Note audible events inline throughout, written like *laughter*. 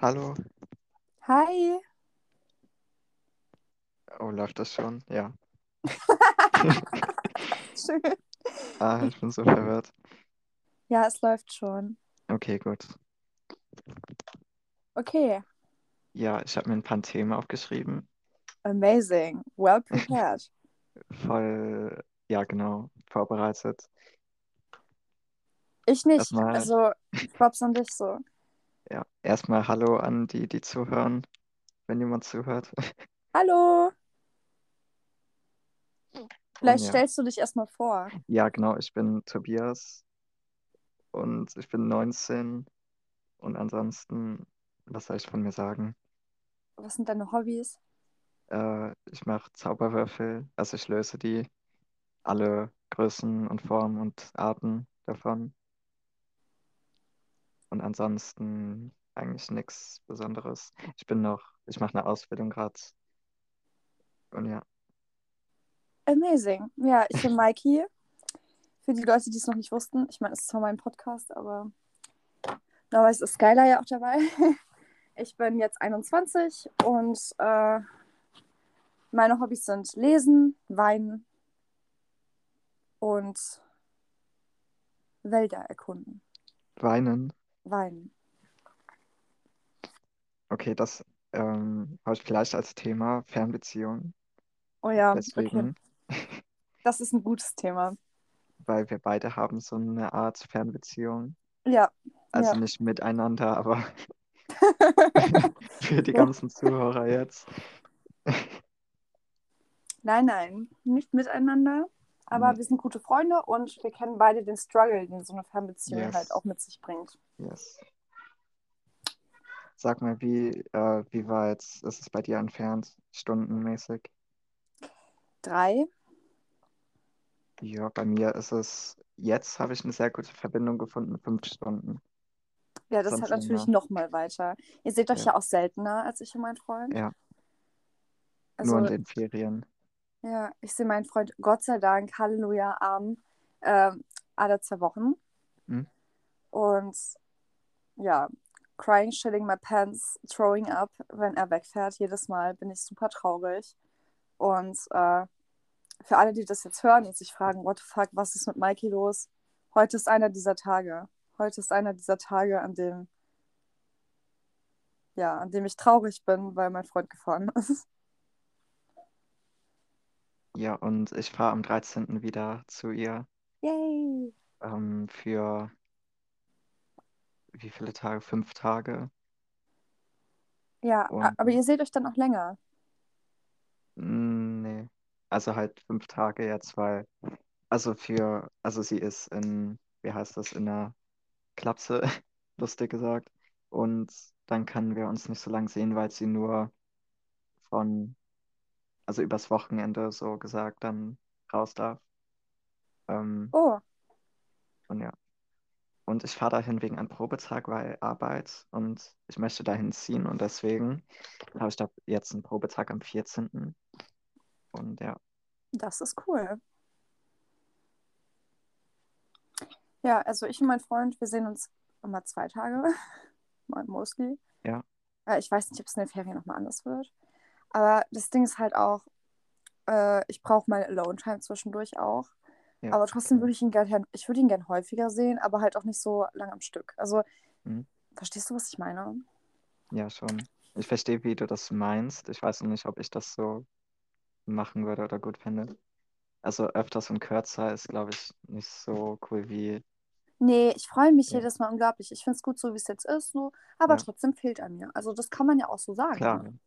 Hallo. Hi. Oh, läuft das schon? Ja. *laughs* Schön. *laughs* Ah, ich bin so verwirrt. Ja, es läuft schon. Okay, gut. Okay. Ja, ich habe mir ein paar Themen aufgeschrieben. Amazing. Well prepared. *laughs* Voll, ja, genau, vorbereitet. Ich nicht. Erstmal, Also, Props an dich so. Ja, erstmal Hallo an die, die zuhören, wenn jemand zuhört. Hallo. Vielleicht ja, stellst du dich erstmal vor. ja, genau, ich bin Tobias und ich bin 19 und ansonsten, was soll ich von mir sagen? Was sind deine Hobbys? Äh, ich mache Zauberwürfel, also ich löse die, alle Größen und Formen und Arten davon. Und ansonsten eigentlich nichts Besonderes. Ich bin noch, ich mache eine Ausbildung gerade. Und ja, Amazing. Ja, ich bin Maiki. Für die Leute, die es noch nicht wussten. Ich meine, es ist zwar mein Podcast, aber normalerweise ist Skylar ja auch dabei. *laughs* Ich bin jetzt 21 und äh, meine Hobbys sind Lesen, Weinen und Wälder erkunden. weinen. Weinen. Okay, das ähm, habe ich vielleicht als Thema Fernbeziehung. Oh ja, okay. Deswegen, Das ist ein gutes Thema. weil wir beide haben so eine Art Fernbeziehung. Ja, Also ja. nicht miteinander, aber *laughs* für die ganzen Zuhörer jetzt. Nein, nein, nicht miteinander. Aber Nee. wir sind gute Freunde und wir kennen beide den Struggle, den so eine Fernbeziehung Yes. halt auch mit sich bringt. Yes. Sag mal, wie, äh, wie weit ist es bei dir entfernt, stundenmäßig? Drei. Ja, bei mir ist es, jetzt habe ich eine sehr gute Verbindung gefunden, fünf Stunden. Ja, das hat natürlich länger. noch mal weiter. Ihr seht euch Ja. ja auch seltener als ich und mein Freund. Ja, nur in Also, den Ferien. Ja, ich sehe meinen Freund Gott sei Dank, Halleluja, Arm, ähm, alle zwei Wochen. Hm? Und ja, crying, shitting my pants, throwing up, wenn er wegfährt. Jedes Mal bin ich super traurig. Und äh, für alle, die das jetzt hören und sich fragen, what the fuck, was ist mit Mikey los? Heute ist einer dieser Tage. Heute ist einer dieser Tage, an dem, ja, an dem ich traurig bin, weil mein Freund gefahren ist. Ja, und ich fahre am 13. wieder zu ihr Yay! ähm, für wie viele Tage? Fünf Tage. Ja, a- Und aber ihr seht euch dann auch länger. mm, nee, also halt fünf Tage jetzt, weil, also für, also sie ist in, wie heißt das, in einer Klapse, *laughs* lustig gesagt. Und dann können wir uns nicht so lange sehen, weil sie nur von, also übers Wochenende so gesagt dann raus darf. Ähm, Oh, und ja. Und ich fahre dahin wegen einem Probetag, weil Arbeit und ich möchte dahin ziehen und deswegen habe ich da jetzt einen Probetag am 14. Und ja, das ist cool. Ja, also ich und mein Freund, wir sehen uns immer zwei Tage, *laughs* mostly. ja, Äh, ich weiß nicht, ob es in den Ferien nochmal anders wird. Aber das Ding ist halt auch, äh, ich brauche meine Alone-Time zwischendurch auch. ja, Aber trotzdem würde ich ihn gern, ich würde ihn gern häufiger sehen, aber halt auch nicht so lang am Stück. Also, Mhm. verstehst du, was ich meine? Ja, schon. Ich verstehe, wie du das meinst. Ich weiß noch nicht, ob ich das so machen würde oder gut finde. Also öfters und kürzer ist, glaube ich, nicht so cool wie, Nee, ich freue mich ja, jedes Mal unglaublich. Ich finde es gut, so wie es jetzt ist, so, aber ja, trotzdem fehlt er mir. Also, das kann man ja auch so sagen. klar. Ne?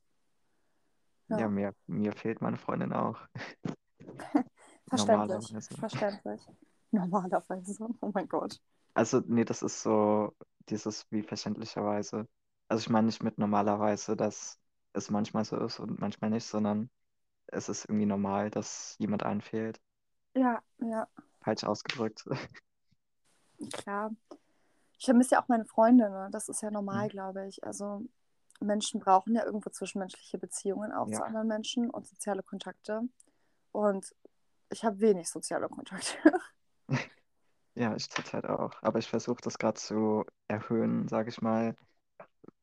Ja, Ja, mir, mir fehlt meine Freundin auch. *laughs* verständlich, Normalerweise. verständlich. Normalerweise, oh mein Gott. Also, nee, das ist so dieses wie verständlicherweise. Also ich meine nicht mit normalerweise, dass es manchmal so ist und manchmal nicht, sondern es ist irgendwie normal, dass jemand einfehlt. Ja, ja, Falsch ausgedrückt. *laughs* klar. Ich vermisse ja auch meine Freunde, ne? Das ist ja normal, Hm, glaube ich. Also Menschen brauchen ja irgendwo zwischenmenschliche Beziehungen auch Ja, zu anderen Menschen und soziale Kontakte. Und ich habe wenig soziale Kontakte. *laughs* ja, ich zurzeit auch. Aber ich versuche das gerade zu erhöhen, sage ich mal,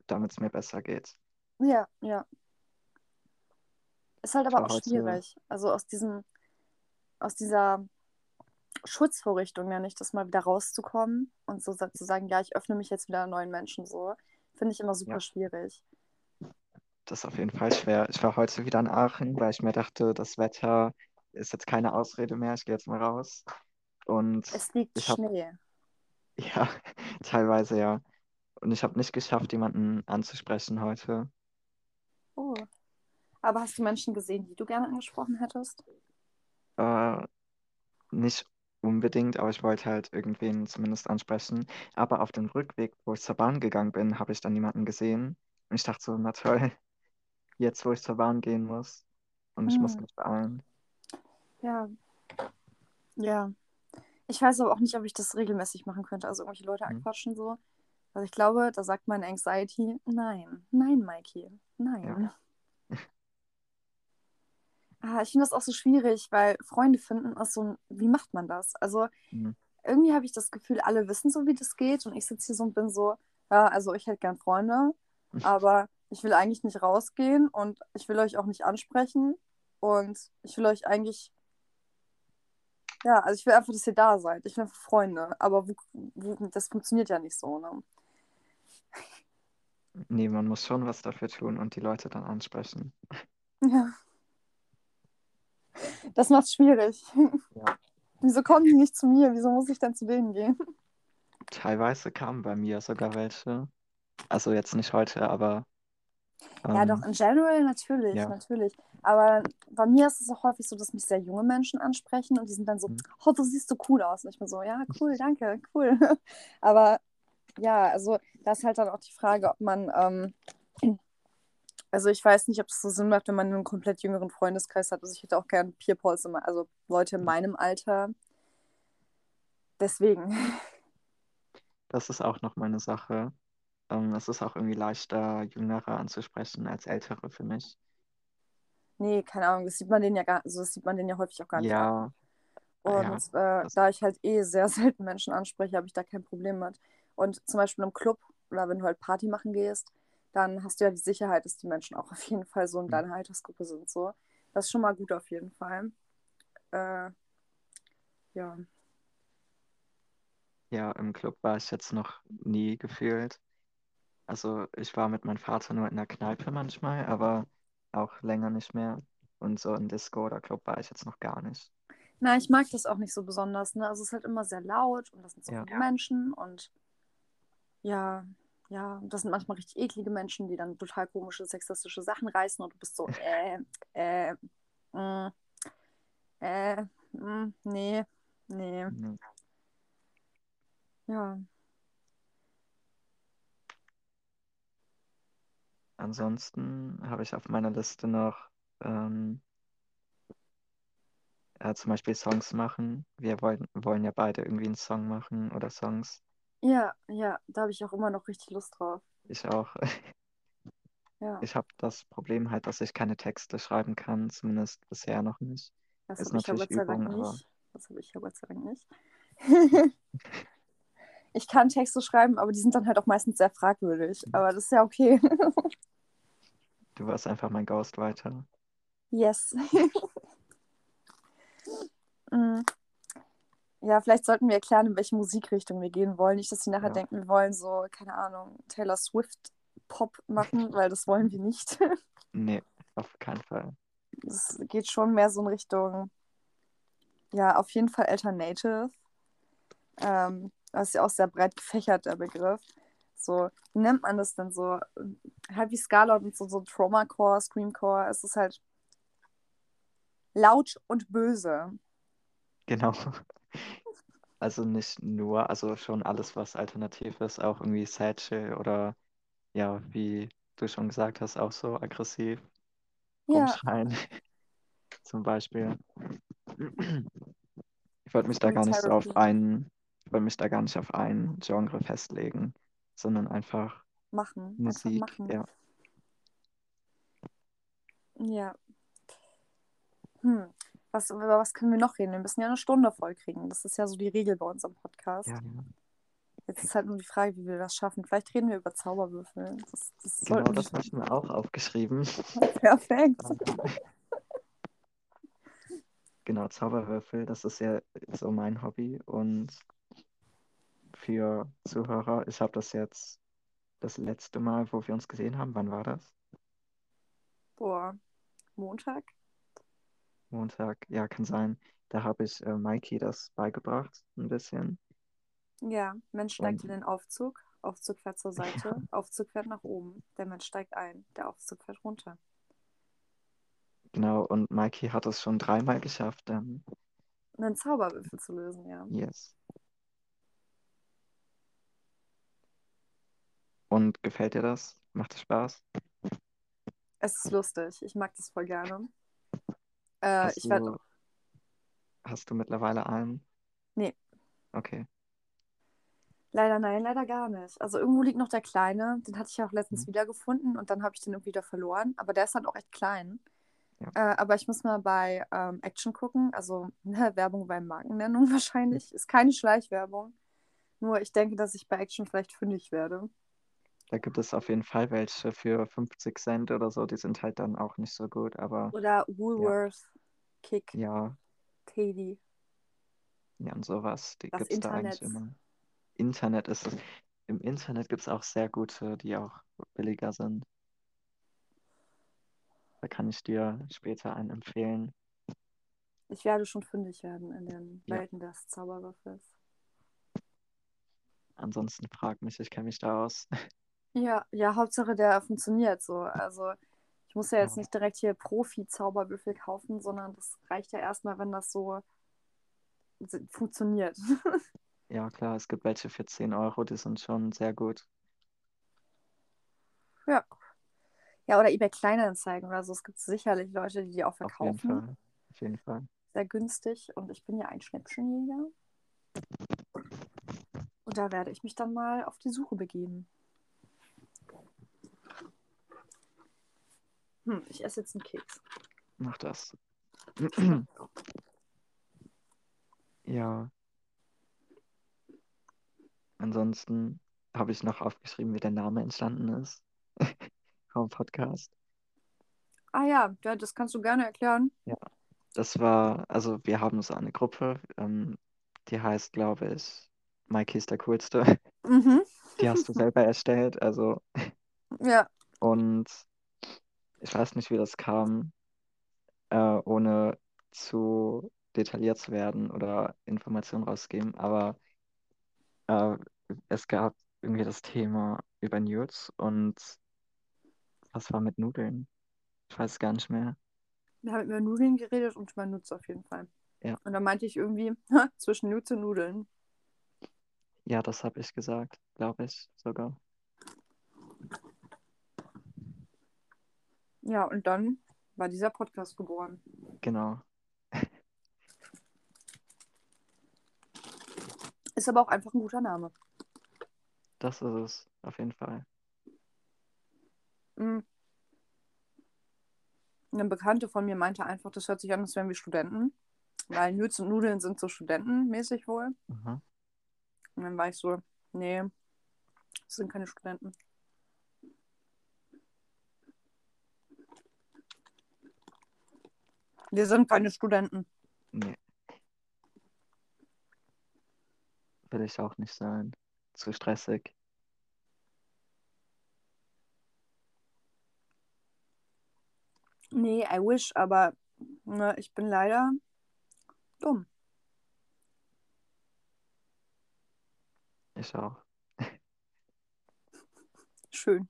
damit es mir besser geht. Ja, ja. Ist halt aber auch schwierig. Also aus diesem, aus dieser Schutzvorrichtung, nenne ich das mal, wieder rauszukommen und so zu sagen, ja, ich öffne mich jetzt wieder neuen Menschen so, finde ich immer super ja, schwierig. das ist auf jeden Fall schwer. Ich war heute wieder in Aachen, weil ich mir dachte, das Wetter ist jetzt keine Ausrede mehr, ich gehe jetzt mal raus. Und Es liegt habe, Schnee. *laughs* ja, teilweise ja. Und ich habe nicht geschafft, jemanden anzusprechen heute. Oh. Aber hast du Menschen gesehen, die du gerne angesprochen hättest? Äh, nicht unbedingt, aber ich wollte halt irgendwen zumindest ansprechen. Aber auf dem Rückweg, wo ich zur Bahn gegangen bin, habe ich dann jemanden gesehen. Und ich dachte so, na toll, *laughs* jetzt wo ich zur Bahn gehen muss und ich muss Hm. mich beeilen. Ja, ja. Ich weiß aber auch nicht, ob ich das regelmäßig machen könnte, also irgendwelche Leute Hm. anquatschen so. Also ich glaube, da sagt meine Anxiety, nein, nein, Mikey, Ja. Ah, ich finde das auch so schwierig, weil Freunde finden ist so, ein- wie macht man das? Also Hm. irgendwie habe ich das Gefühl, alle wissen so, wie das geht und ich sitze hier so und bin so, ja, also ich hätte gern Freunde, aber ich will eigentlich nicht rausgehen und ich will euch auch nicht ansprechen und ich will euch eigentlich, ja, also ich will einfach, dass ihr da seid. Ich will einfach Freunde, aber wo, wo, das funktioniert ja nicht so, ne? Nee, man muss schon was dafür tun und die Leute dann ansprechen. Ja, das macht's schwierig. Ja. Wieso kommen die nicht zu mir? Wieso muss ich dann zu denen gehen? Teilweise kamen bei mir sogar welche. Also jetzt nicht heute, aber Ja, doch, ähm, in general natürlich, ja. natürlich. Aber bei mir ist es auch häufig so, dass mich sehr junge Menschen ansprechen und die sind dann so, Hm. oh, du siehst so cool aus. Und ich bin so, ja, cool, danke, cool. *laughs* Aber ja, also da ist halt dann auch die Frage, ob man, ähm, also ich weiß nicht, ob es so Sinn macht, wenn man einen komplett jüngeren Freundeskreis hat. Also ich hätte auch gern immer, also Leute in meinem Alter. Deswegen. *laughs* Das ist auch noch meine Sache. Ähm, es ist auch irgendwie leichter, Jüngere anzusprechen als Ältere für mich. Nee, keine Ahnung, das sieht man denen ja gar, also das sieht man denen ja häufig auch gar nicht an. Ja, ah ja, Und äh, das, da ich halt eh sehr *laughs* selten Menschen anspreche, habe ich da kein Problem mit. Und zum Beispiel im Club oder wenn du halt Party machen gehst, dann hast du ja die Sicherheit, dass die Menschen auch auf jeden Fall so in hm, deiner Altersgruppe sind. So. Das ist schon mal gut auf jeden Fall. Äh, ja. ja, im Club war ich jetzt noch nie gefühlt. Also ich war mit meinem Vater nur in der Kneipe manchmal, aber auch länger nicht mehr. Und so in Disco oder Club war ich jetzt noch gar nicht. Na, ich mag das auch nicht so besonders. Ne? Also es ist halt immer sehr laut und das sind so Ja, viele Menschen und ja, ja, das sind manchmal richtig eklige Menschen, die dann total komische sexistische Sachen reißen und du bist so, äh, äh, mm, äh, mm, nee, nee, nee. ja. Ansonsten habe ich auf meiner Liste noch ähm, äh, zum Beispiel Songs machen. Wir wollen, wollen ja beide irgendwie einen Song machen oder Songs. Ja, ja, da habe ich auch immer noch richtig Lust drauf. Ich auch. *laughs* Ja, Ich habe das Problem halt, dass ich keine Texte schreiben kann, zumindest bisher noch nicht. das habe ich ja Gott sei Dank nicht. Das habe ich ja Gott sei Dank nicht. Ich kann Texte schreiben, aber die sind dann halt auch meistens sehr fragwürdig. Aber das ist ja okay. *laughs* du warst einfach mein Ghostwriter. Yes. *laughs* Mm. Ja, vielleicht sollten wir erklären, in welche Musikrichtung wir gehen wollen. Nicht, dass sie nachher Ja, denken, wir wollen so, keine Ahnung, Taylor Swift Pop machen, weil das wollen wir nicht. *laughs* nee, auf keinen Fall. Es geht schon mehr so in Richtung, ja, auf jeden Fall Alternative. Ähm, das ist ja auch sehr breit gefächert, der Begriff. So, wie nennt man das denn so? Halt wie Scala und so, so Trauma-Core, Scream-Core. Es ist halt laut und böse. Genau. *laughs* Also nicht nur, also schon alles, was alternativ ist, auch irgendwie Satchel oder ja, wie du schon gesagt hast, auch so aggressiv Ja, rumschreien *laughs* zum Beispiel. Ich wollte mich da gar nicht so auf Therapy einen, ich wollte mich da gar nicht auf ein Genre festlegen, sondern einfach machen. Einfach Musik, machen. ja. Ja. Hm. Was, über was können wir noch reden? Wir müssen ja eine Stunde voll kriegen. Das ist ja so die Regel bei uns am Podcast. Ja, Jetzt ist halt nur die Frage, wie wir das schaffen. Vielleicht reden wir über Zauberwürfel. Das, das Genau, das habe ich mir auch aufgeschrieben. *laughs* Perfekt. *laughs* Genau, Zauberwürfel, das ist ja so mein Hobby. Und für Zuhörer, ich habe das jetzt das letzte Mal, wo wir uns gesehen haben, wann war das? Boah, Montag? Montag, ja, kann sein. Da habe ich äh, Mikey das beigebracht, ein bisschen. Ja, Mensch steigt in den Aufzug. Aufzug fährt zur Seite. *laughs* Aufzug fährt nach oben. Der Mensch steigt ein. Der Aufzug fährt runter. Genau, und Mikey hat es schon dreimal geschafft. Ähm, Einen Zauberwürfel zu lösen, ja. yes. Und gefällt dir das? Macht es Spaß? Es ist lustig. Ich mag das voll gerne. Äh, Hast ich werde du, hast du mittlerweile einen? Nee. Okay. leider nein, leider gar nicht. Also irgendwo liegt noch der Kleine. Den hatte ich ja auch letztens Mhm. wiedergefunden und dann habe ich den irgendwie wieder verloren. Aber der ist halt auch echt klein. Ja. Äh, aber ich muss mal bei ähm, Action gucken. Also ne, Werbung bei Markennennung *laughs* wahrscheinlich. Ist keine Schleichwerbung. Nur ich denke, dass ich bei Action vielleicht fündig werde. Da gibt es auf jeden Fall welche für 50 Cent oder so. Die sind halt dann auch nicht so gut, aber Oder Woolworth, Kick, ja, Teddy. ja, und sowas. Die gibt es da eigentlich immer. Internet ist es. Im Internet gibt es auch sehr gute, die auch billiger sind. Da kann ich dir später einen empfehlen. Ich werde schon fündig werden in den Ja. Welten des Zauberwürfels. Ansonsten frag mich, ich kenne mich da aus. *laughs* Ja, ja, Hauptsache der funktioniert so. Also ich muss ja jetzt nicht direkt hier Profi-Zauberwürfel kaufen, sondern das reicht ja erstmal, wenn das so funktioniert. *laughs* Ja, klar, es gibt welche für 10 Euro, die sind schon sehr gut. Ja. Ja, oder eBay Kleinanzeigen oder so. Es gibt sicherlich Leute, die die auch Auf jeden verkaufen. Fall. Auf jeden Fall. Sehr günstig. Und ich bin ja ein Schnäppchenjäger. Und da werde ich mich dann mal auf die Suche begeben. Hm, ich esse jetzt einen Keks. Mach das. *clears throat* Ja. Ansonsten habe ich noch aufgeschrieben, wie der Name entstanden ist. *laughs* Vom Podcast. Ah ja, ja, das kannst du gerne erklären. Das war, also wir haben so eine Gruppe, ähm, die heißt, glaube ich, Mikey ist der Coolste. Mhm. Die hast du selber erstellt, also *laughs* Ja, und ich weiß nicht, wie das kam, äh, ohne zu detailliert zu werden oder Informationen rausgeben, aber äh, es gab irgendwie das Thema über Nudes und was war mit Nudeln? Ich weiß es gar nicht mehr. wir haben über Nudeln geredet und über Nuts auf jeden Fall. Ja. Und dann meinte ich irgendwie, *laughs* zwischen Nuts und Nudeln. Ja, das habe ich gesagt, glaube ich sogar. Ja, und dann war dieser Podcast geboren. Genau. *laughs* Ist aber auch einfach ein guter Name. Das ist es, auf jeden Fall. Mhm. Eine Bekannte von mir meinte einfach, das hört sich an, als wären wir Studenten. Weil Nuts und Nudeln sind so studentenmäßig wohl. Aha. Und dann war ich so, nee, das sind keine Studenten. Wir sind keine Studenten. Nee. Will ich auch nicht sein. Zu stressig. Nee, I wish, aber ne, ich bin leider dumm. Ich auch. *laughs* Schön.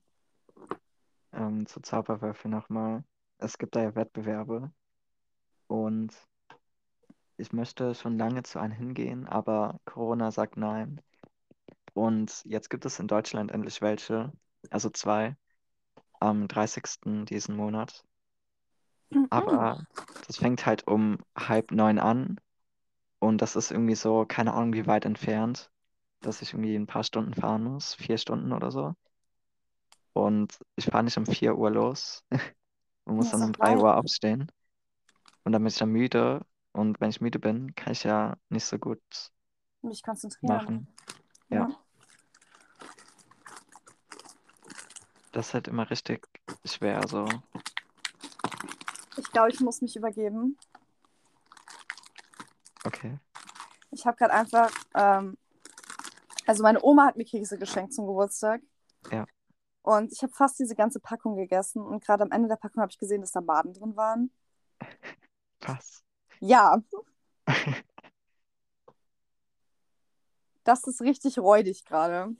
Ähm, zu Zauberwürfel nochmal. Es gibt da ja Wettbewerbe und ich möchte schon lange zu einem hingehen, aber Corona sagt nein. Und jetzt gibt es in Deutschland endlich welche, also zwei, am 30. diesen Monat. Aber das fängt halt um halb neun an und das ist irgendwie so, keine Ahnung, wie weit entfernt, dass ich irgendwie ein paar Stunden fahren muss, vier Stunden oder so. Und ich fahre nicht um 4 Uhr los *laughs* und muss dann um doch 3 Uhr aufstehen. Und dann bin ich ja müde. Und wenn ich müde bin, kann ich ja nicht so gut mich konzentrieren. Machen. Ja. ja. Das ist halt immer richtig schwer. So. Ich glaube, ich muss mich übergeben. Okay. Ich habe gerade einfach, ähm, also meine Oma hat mir Kekse geschenkt zum Geburtstag. Ja. Und ich habe fast diese ganze Packung gegessen und gerade am Ende der Packung habe ich gesehen, dass da Baden drin waren. Was? Ja, *laughs* das ist richtig räudig gerade.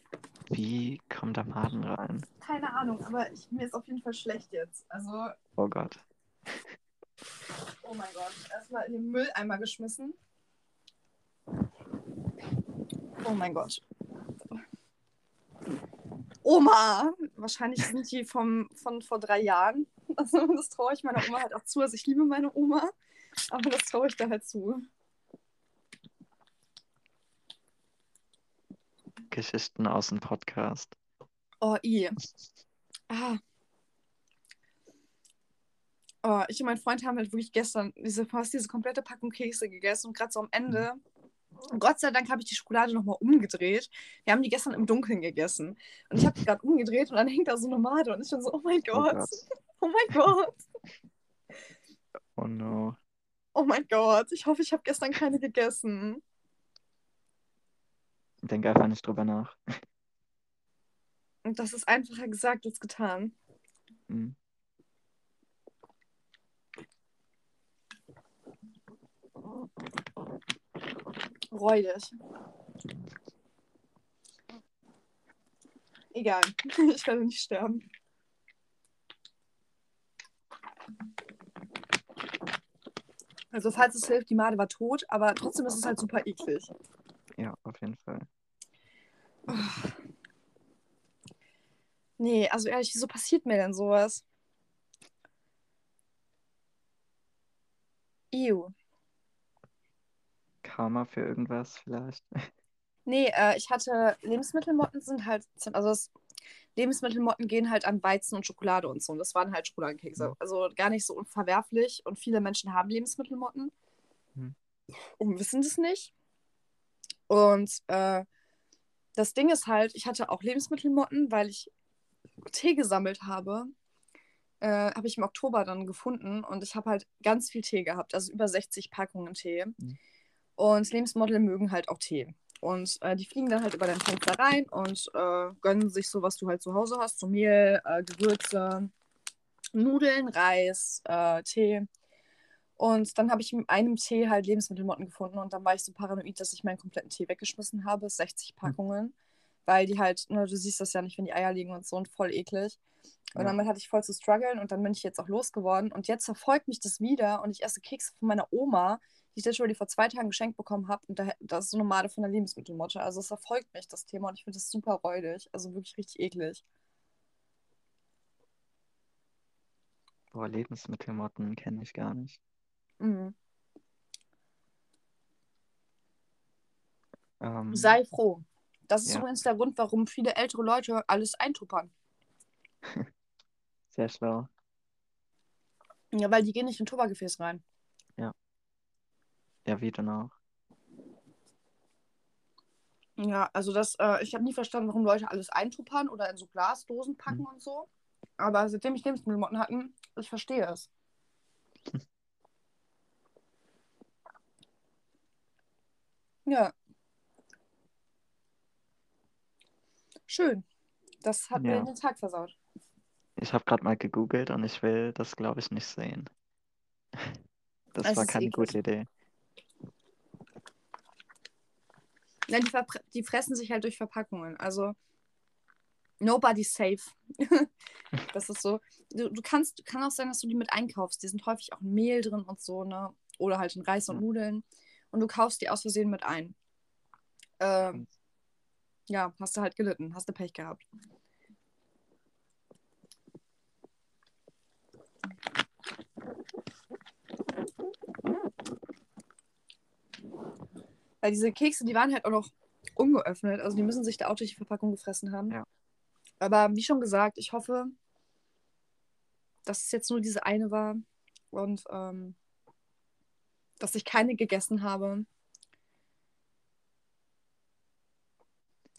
Wie kommt da Maden rein? Keine Ahnung, aber ich, mir ist auf jeden Fall schlecht jetzt. Also, Oh Gott. *laughs* oh mein Gott. Erstmal in den Mülleimer geschmissen. Oh mein Gott. Oma! Wahrscheinlich sind die vom, von vor drei Jahren. Also, *laughs* das traue ich meiner Oma halt auch zu. Also, ich liebe meine Oma, aber das traue ich da halt zu. Geschichten aus dem Podcast. Oh, i. Ah. Oh, ich und mein Freund haben halt wirklich gestern diese, fast diese komplette Packung Kekse gegessen und gerade so am Ende. Gott sei Dank habe ich die Schokolade nochmal umgedreht. Wir haben die gestern im Dunkeln gegessen. Und ich habe die gerade umgedreht und dann hängt da so eine Made und ich bin so, oh mein Oh Gott. Gott. *laughs* Oh mein Gott. Oh no. Oh mein Gott. Ich hoffe, ich habe gestern keine gegessen. Denk einfach nicht drüber nach. Und das ist einfacher gesagt als getan. Hm. Räudig. Egal. *laughs* Ich werde nicht sterben. Also, falls es hilft, die Made war tot, aber trotzdem ist es halt super eklig. Ja, auf jeden Fall. Nee, also ehrlich, wieso passiert mir denn sowas? Ew. Karma für irgendwas vielleicht. Nee, äh, ich hatte Lebensmittelmotten sind halt, also das, Lebensmittelmotten gehen halt an Weizen und Schokolade und so. Und das waren halt Schokoladenkekse. Also gar nicht so unverwerflich. Und viele Menschen haben Lebensmittelmotten Mhm. und wissen das nicht. Und äh, das Ding ist halt, ich hatte auch Lebensmittelmotten, weil ich Tee gesammelt habe. Äh, habe ich im Oktober dann gefunden und ich habe halt ganz viel Tee gehabt, also über 60 Packungen Tee. Mhm. Und Lebensmittel mögen halt auch Tee. Und äh, die fliegen dann halt über dein Fenster rein und äh, gönnen sich so, was du halt zu Hause hast. So Mehl, äh, Gewürze, Nudeln, Reis, äh, Tee. Und dann habe ich in einem Tee halt Lebensmittelmotten gefunden und dann war ich so paranoid, dass ich meinen kompletten Tee weggeschmissen habe. 60 Packungen. Weil die halt, ne, du siehst das ja nicht, wenn die Eier liegen und so und voll eklig. Und Ja. damit hatte ich voll zu strugglen und dann bin ich jetzt auch losgeworden. Und jetzt verfolgt mich das wieder und ich esse Kekse von meiner Oma, die ich literally vor zwei Tagen geschenkt bekommen habe. Und da, das ist so eine Made von der Lebensmittelmotte. Also es verfolgt mich, das Thema, und ich finde das super räudig. Also wirklich richtig eklig. Boah, Lebensmittelmotten kenne ich gar nicht. Mhm. Ähm, Sei froh. Das ist Ja. übrigens der Grund, warum viele ältere Leute alles eintuppern. *laughs* sehr schlau. Ja, weil die gehen nicht in Tuppergefäß rein. Ja, wie denn auch? Ja, also das, äh, ich habe nie verstanden, warum Leute alles eintuppern oder in so Glasdosen packen Mhm. und so. Aber seitdem ich Lebensmittelmotten hatten, ich verstehe es. *laughs* Ja. Schön. Das hat mir Ja. den Tag versaut. Ich habe gerade mal gegoogelt und ich will das, glaube ich, nicht sehen. *laughs* Das Es war keine eklig. gute Idee. Nein, die, die fressen sich halt durch Verpackungen. Also, nobody's safe. *laughs* das ist so. Du, du kannst, kann auch sein, dass du die mit einkaufst. Die sind häufig auch in Mehl drin und so, ne? Oder halt in Reis und. Nudeln. Und du kaufst die aus Versehen mit ein. Ähm, ja, hast du halt gelitten, hast du Pech gehabt. Weil diese Kekse, die waren halt auch noch ungeöffnet. Also die müssen sich da auch durch die Verpackung gefressen haben. Ja. Aber wie schon gesagt, ich hoffe, dass es jetzt nur diese eine war und ähm, dass ich keine gegessen habe.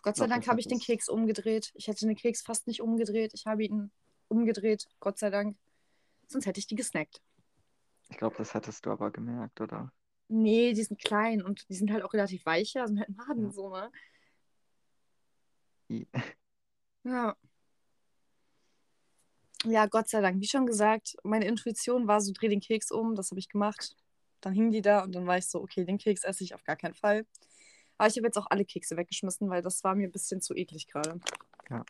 Gott sei Dank habe ich den. Keks umgedreht. Ich hätte den Keks fast nicht umgedreht. Ich habe ihn umgedreht, Gott sei Dank. Sonst hätte ich die gesnackt. Ich glaube, das hättest du aber gemerkt, oder? Nee, die sind klein und die sind halt auch relativ weicher, sind halt Maden Ja. so, ne? Ja. Ja, Gott sei Dank. Wie schon gesagt, meine Intuition war so, dreh den Keks um. Das habe ich gemacht. Dann hingen die da und dann war ich so, okay, den Keks esse ich auf gar keinen Fall. Aber ich habe jetzt auch alle Kekse weggeschmissen, weil das war mir ein bisschen zu eklig gerade. Ja.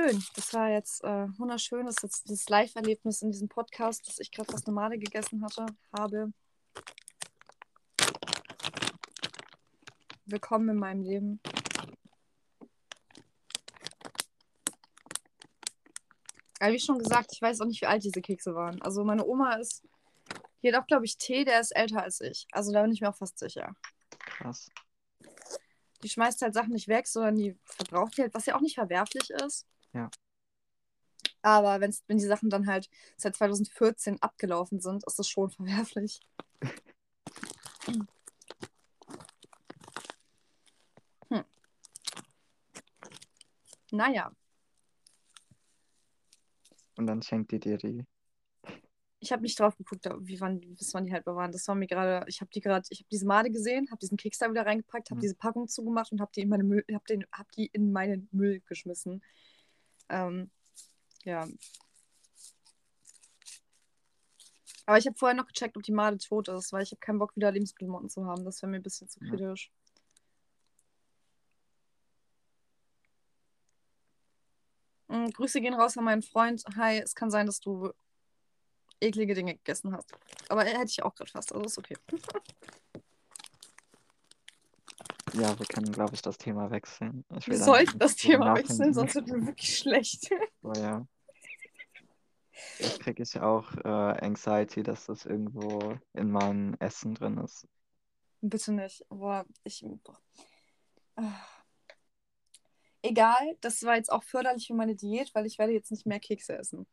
Schön. Das war jetzt äh, wunderschön. Das ist jetzt dieses Live-Erlebnis in diesem Podcast, dass ich gerade was Normale gegessen hatte, habe. Willkommen in meinem Leben. Aber wie schon gesagt, ich weiß auch nicht, wie alt diese Kekse waren. Also meine Oma ist, die hat auch, glaube ich, Tee, der ist älter als ich. Also da bin ich mir auch fast sicher. Krass. Die schmeißt halt Sachen nicht weg, sondern die verbraucht die halt, was ja auch nicht verwerflich ist. Ja. Aber wenn's, wenn die Sachen dann halt seit 2014 abgelaufen sind, ist das schon *laughs* verwerflich. Hm. Naja, Und dann schenkt die dir die. ich habe nicht drauf geguckt, wie wann, bis wann die halt waren. Das war mir gerade, ich habe die gerade, ich habe diese Made gesehen, habe diesen da wieder reingepackt, habe Mhm. diese Packung zugemacht und habe die in meine Müll, hab den, hab die in meinen Müll geschmissen. Ähm, ja. Aber ich habe vorher noch gecheckt, ob die Made tot ist, weil ich habe keinen Bock, wieder Lebensmittelmotten zu haben. Das wäre mir ein bisschen zu Ja. kritisch. Mm, Grüße gehen raus an meinen Freund. Hi, es kann sein, dass du eklige Dinge gegessen hast. Aber hätte ich auch gerade fast, also ist okay. *laughs* Ja, wir können, glaube ich, das Thema wechseln. Ich Wir sollten das Thema wechseln, sonst wird mir wirklich schlecht. *laughs* Oh ja. Jetzt kriege ich auch äh, Anxiety, dass das irgendwo in meinem Essen drin ist. Bitte nicht. Boah, ich. Boah. Ah. Egal, das war jetzt auch förderlich für meine Diät, weil ich werde jetzt nicht mehr Kekse essen.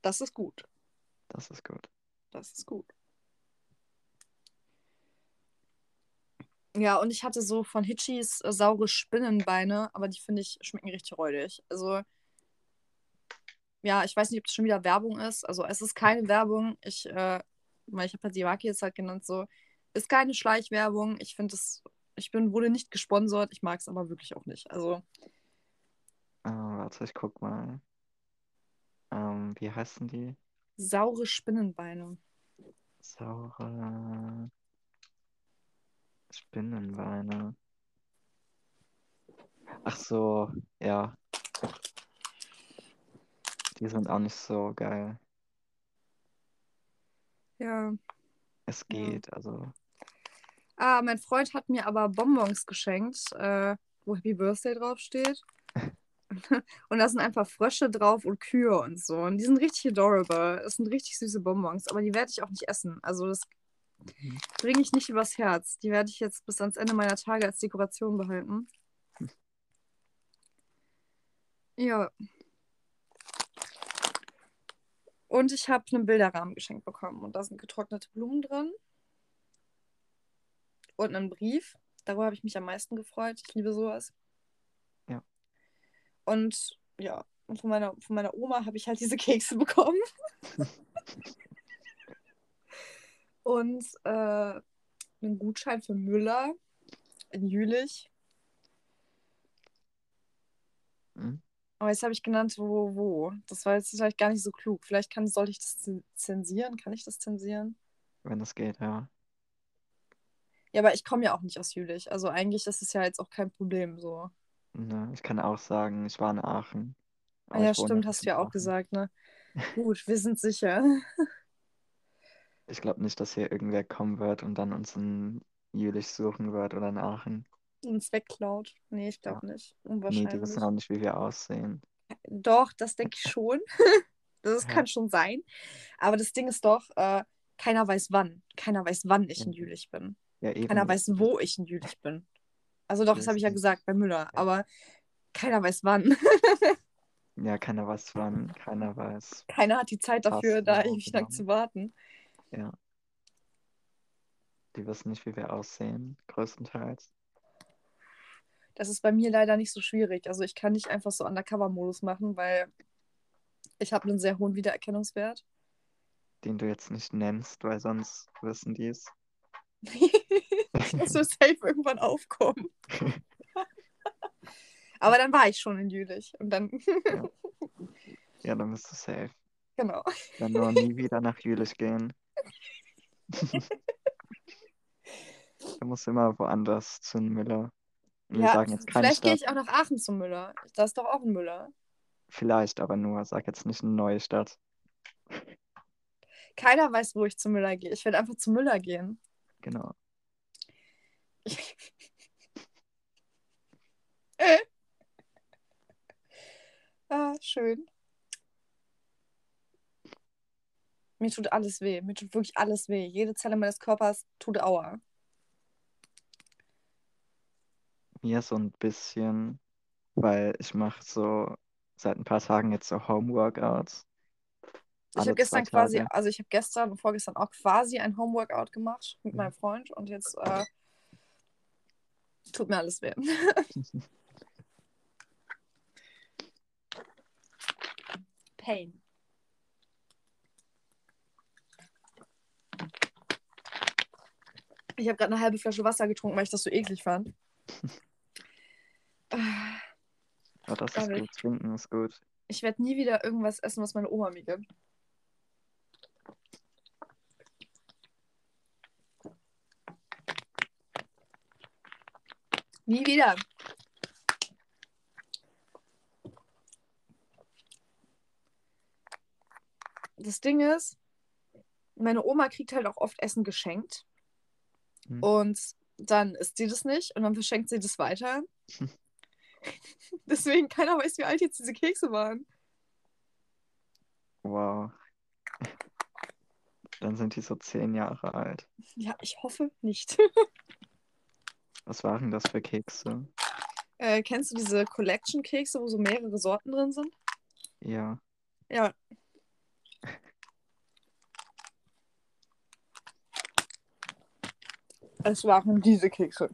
Das ist gut. Das ist gut. Das ist gut. Ja, und ich hatte so von Hitchis äh, saure Spinnenbeine, aber die finde ich schmecken richtig räudig. Also, ja, ich weiß nicht, ob das schon wieder Werbung ist. Also, es ist keine Werbung. Ich, äh, weil ich habe halt die Marke jetzt halt genannt, so. Ist keine Schleichwerbung. Ich finde es, ich bin, wurde nicht gesponsert. Ich mag es aber wirklich auch nicht. Also, Ah, warte, ich guck mal. Ähm, wie heißen die? saure Spinnenbeine. Saure Spinnenbeine. Ach so, ja. Die sind auch nicht so geil. Ja. Es Ja. geht, also. Ah, mein Freund hat mir aber Bonbons geschenkt, äh, wo Happy Birthday draufsteht. *laughs* Und da sind einfach Frösche drauf und Kühe und so. Und die sind richtig adorable. Das sind richtig süße Bonbons, aber die werde ich auch nicht essen. Also das. Bringe ich nicht übers Herz. Die werde ich jetzt bis ans Ende meiner Tage als Dekoration behalten. Ja. Und ich habe einen Bilderrahmen geschenkt bekommen. Und da sind getrocknete Blumen drin. Und einen Brief. Darüber habe ich mich am meisten gefreut. Ich liebe sowas. Ja. Und ja, und von meiner, von meiner Oma habe ich halt diese Kekse bekommen. *laughs* und äh, einen Gutschein für Müller in Jülich. Hm? Aber jetzt habe ich genannt, wo, wo. Das war jetzt vielleicht gar nicht so klug. Vielleicht kann, sollte ich das zen- zensieren? Kann ich das zensieren? Wenn es geht, ja. Ja, aber ich komme ja auch nicht aus Jülich. Also eigentlich ist es ja jetzt auch kein Problem so. Ne, ich kann auch sagen, ich war in Aachen. Ah ja, stimmt, hast du ja auch gesagt, ne? *laughs* Gut, wir sind sicher. Ich glaube nicht, dass hier irgendwer kommen wird und dann uns in Jülich suchen wird oder in Aachen. Uns wegklaut. Nee, ich glaube nicht. Nee, die Unwahrscheinlich. wissen auch nicht, wie wir aussehen. Doch, das denke ich schon. *laughs* Das Ja. kann schon sein. Aber das Ding ist doch, äh, keiner weiß wann. Keiner weiß, wann ich in Ja. Jülich bin. Ja, eben. Keiner weiß, wo ich in Jülich bin. Also doch, das habe ich ja gesagt bei Müller. Aber keiner weiß wann. Ja, keiner weiß wann, *laughs* keiner weiß. Keiner hat die Zeit dafür, da ewig lang zu warten. Ja. Die wissen nicht, wie wir aussehen, größtenteils. Das ist bei mir leider nicht so schwierig. Also ich kann nicht einfach so Undercover-Modus machen, weil ich habe einen sehr hohen Wiedererkennungswert. Den du jetzt nicht nennst, weil sonst wissen die es. ich muss so safe irgendwann aufkommen. *laughs* Aber dann war ich schon in Jülich. Und dann, *laughs* Ja, dann bist du safe. genau. Dann nur nie wieder nach Jülich gehen. Du musst immer woanders zu Müller. Wir Ja, sagen jetzt keine vielleicht gehe ich auch nach Aachen zum Müller. Da ist doch auch ein Müller. Vielleicht, aber nur. Sag jetzt nicht eine neue Stadt. Keiner weiß, wo ich zum Müller gehe. Ich werde einfach zum Müller gehen. Genau. *laughs* ah, schön. Mir tut alles weh. Mir tut wirklich alles weh. Jede Zelle meines Körpers tut Aua. Mir so ein bisschen, weil ich mache so seit ein paar Tagen jetzt so Homeworkouts. Ich habe gestern quasi, also ich habe gestern und vorgestern auch quasi ein Homeworkout gemacht mit Mhm. meinem Freund und jetzt äh, tut mir alles weh. *laughs* Pain. Ich habe gerade eine halbe Flasche Wasser getrunken, weil ich das so eklig fand. Ja, das ist gut. Trinken ist gut. Ich werde nie wieder irgendwas essen, was meine Oma mir gibt. Nie wieder. Das Ding ist, meine Oma kriegt halt auch oft Essen geschenkt. Hm. Und dann isst sie das nicht und dann verschenkt sie das weiter. *laughs* Deswegen keiner weiß, wie alt jetzt diese Kekse waren. Wow. Dann sind die so zehn Jahre alt. Ja, ich hoffe nicht. Was waren das für Kekse? Äh, kennst du diese Collection-Kekse, wo so mehrere Sorten drin sind? Ja. Ja. Es waren diese Kekse.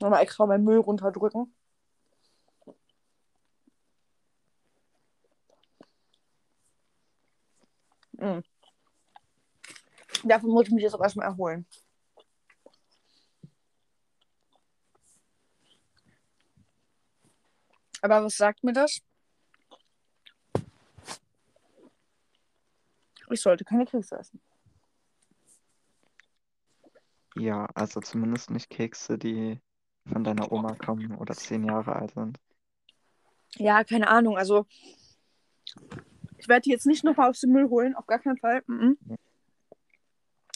Nochmal extra meinen Müll runterdrücken. Mm. Davon muss ich mich jetzt auch erstmal erholen. Aber was sagt mir das? Ich sollte keine Kekse essen. Ja, also zumindest nicht Kekse, die von deiner Oma kommen oder zehn Jahre alt sind. Ja, keine Ahnung. Also, ich werde die jetzt nicht nochmal aus dem Müll holen, auf gar keinen Fall. Mhm.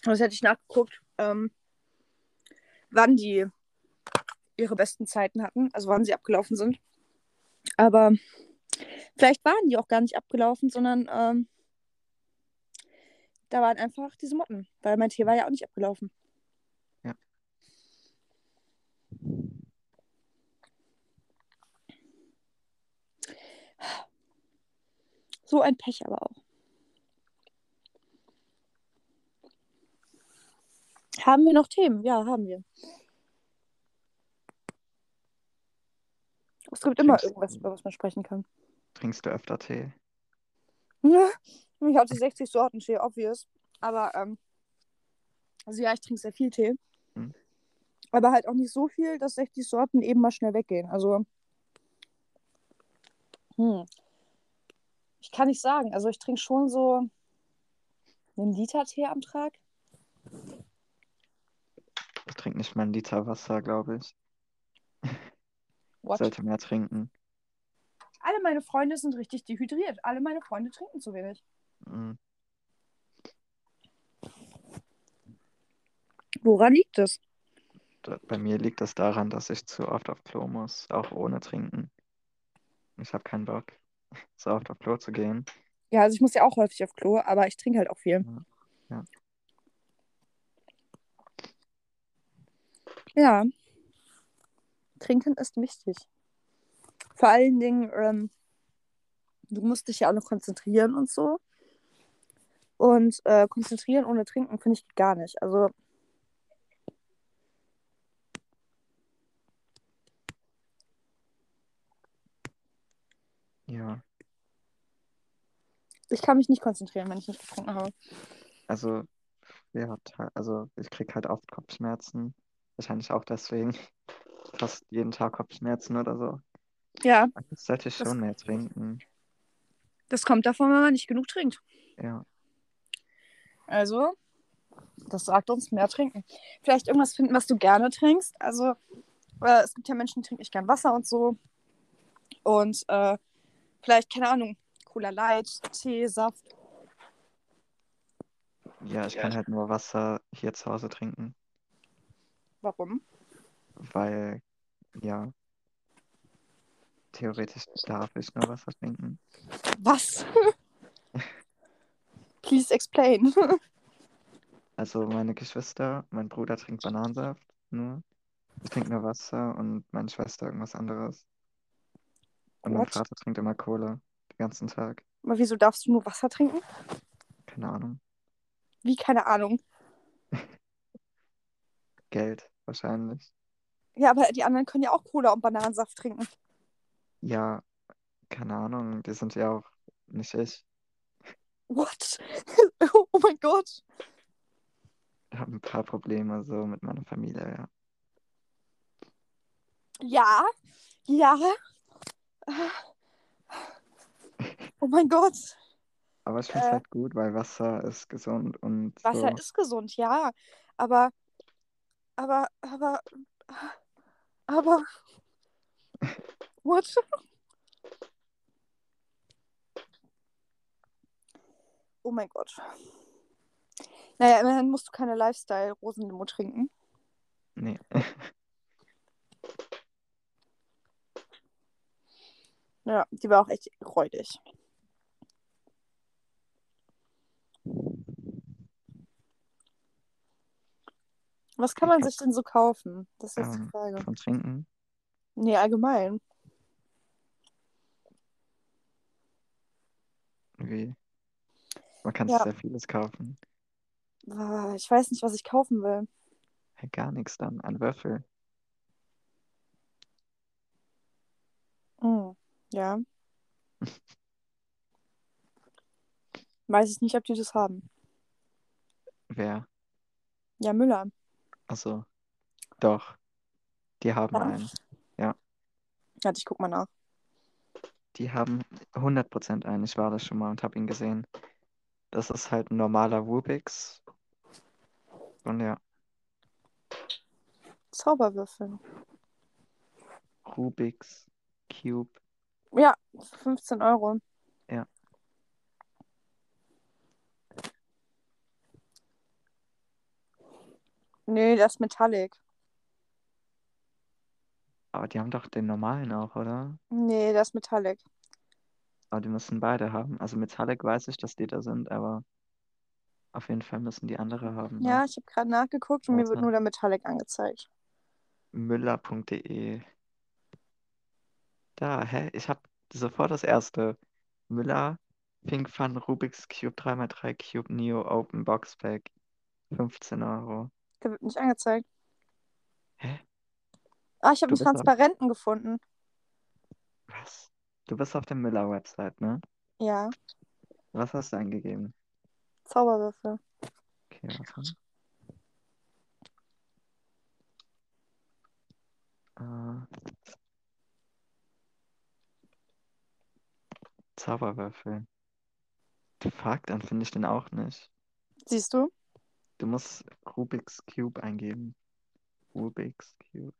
Das hätte ich nachgeguckt, ähm, wann die ihre besten Zeiten hatten, also wann sie abgelaufen sind. Aber vielleicht waren die auch gar nicht abgelaufen, sondern ähm, da waren einfach diese Motten, weil mein Tee war ja auch nicht abgelaufen. Ja. So ein Pech aber auch. Haben wir noch Themen? Ja, haben wir. Es gibt immer Trinkst- irgendwas, über was man sprechen kann. Trinkst du öfter Tee? *laughs* Ich habe die 60 Sorten Tee, obvious. Aber, ähm, also ja, ich trinke sehr viel Tee. Hm. Aber halt auch nicht so viel, dass 60 Sorten eben mal schnell weggehen. Also, hm. Ich kann nicht sagen. Also, ich trinke schon so einen Liter Tee am Tag. Ich trinke nicht mal einen Liter Wasser, glaube ich. What? Sollte mehr trinken. Alle meine Freunde sind richtig dehydriert. Alle meine Freunde trinken zu wenig. Mhm. Woran liegt es? Da- Bei mir liegt das daran, dass ich zu oft auf Klo muss, auch ohne Trinken. Ich habe keinen Bock, *laughs* so oft auf Klo zu gehen. Ja, also ich muss ja auch häufig auf Klo, aber ich trinke halt auch viel. Ja. Ja. Trinken ist wichtig. Vor allen Dingen, ähm, du musst dich ja auch noch konzentrieren und so. Und äh, konzentrieren ohne Trinken finde ich gar nicht. Also Ja, ich kann mich nicht konzentrieren, wenn ich nicht getrunken habe. also, ja, also ich krieg halt oft Kopfschmerzen. Wahrscheinlich auch deswegen *laughs* fast jeden Tag Kopfschmerzen oder so. Ja, Eigentlich sollte ich Das- schon mehr trinken. das kommt davon, wenn man nicht genug trinkt. Ja, Also, das sagt uns mehr trinken. Vielleicht irgendwas finden, was du gerne trinkst. Also, äh, es gibt ja Menschen, die trinken nicht gern Wasser und so. Und äh, vielleicht, keine Ahnung, Cola Light, Tee, Saft. ja, ich Ja. kann halt nur Wasser hier zu Hause trinken, Warum? weil, ja, theoretisch darf ich nur Wasser trinken. Was? *laughs* Please explain. *laughs* Also meine Geschwister, mein Bruder trinkt Bananensaft nur. Ich trinke nur Wasser und meine Schwester irgendwas anderes. Und mein What? Vater trinkt immer Cola den ganzen Tag. Aber wieso darfst du nur Wasser trinken? Keine Ahnung. Wie, keine Ahnung. *laughs* Geld wahrscheinlich. Ja, aber die anderen können ja auch Cola und Bananensaft trinken. Ja, keine Ahnung. Die sind ja auch nicht ich. What? *laughs* oh mein Gott. Ich habe ein paar Probleme so mit meiner Familie, ja. Ja, ja. Oh mein Gott. Aber ich finde es Äh. halt gut, weil Wasser ist gesund und Wasser so. ist gesund, ja. Aber, aber, aber, aber. *laughs* What? Oh mein Gott. Naja, immerhin musst du keine Lifestyle-Rosenlimo trinken. Nee. *laughs* Ja, die war auch echt räudig. Was kann man sich denn so kaufen? Das ist jetzt die Ähm, Frage. Von Trinken. Nee, allgemein. Wie? Man kann Ja. sehr vieles kaufen. Ah, Ich weiß nicht, was ich kaufen will. Gar nichts dann. Ein Würfel. Hm, ja. Weiß ich nicht, ob die das haben. Wer? Ja, Müller. Also, doch. Die haben Ja. einen. Warte, ich guck mal nach. Die haben 100% einen. Ich war da schon mal und habe ihn gesehen. Das ist halt ein normaler Rubix. Und ja, Zauberwürfel. Rubix Cube. Ja, 15 Euro. Ja. Nee, das ist Metallic. Aber die haben doch den normalen auch, oder? Nee, das ist Metallic. Aber die müssen beide haben. Also Metallic weiß ich, dass die da sind, aber auf jeden Fall müssen die andere haben. Ja, Ne? ich habe gerade nachgeguckt und mir wird nur der Metallic angezeigt. Müller.de. Da, hä? Ich habe sofort das erste. Müller, Pink Fun, Rubik's Cube 3x3 Cube Neo Open Box Pack. 15 Euro. Der wird nicht angezeigt. Hä? Ah, ich habe einen bist auf- Transparenten gefunden. Was? Du bist auf der Müller-Website, ne? Ja, Was hast du eingegeben? Zauberwürfel. Okay, warte. Äh, Zauberwürfel. Fuck, dann finde ich den auch nicht. Siehst du? Du musst Rubik's Cube eingeben. Rubik's Cube.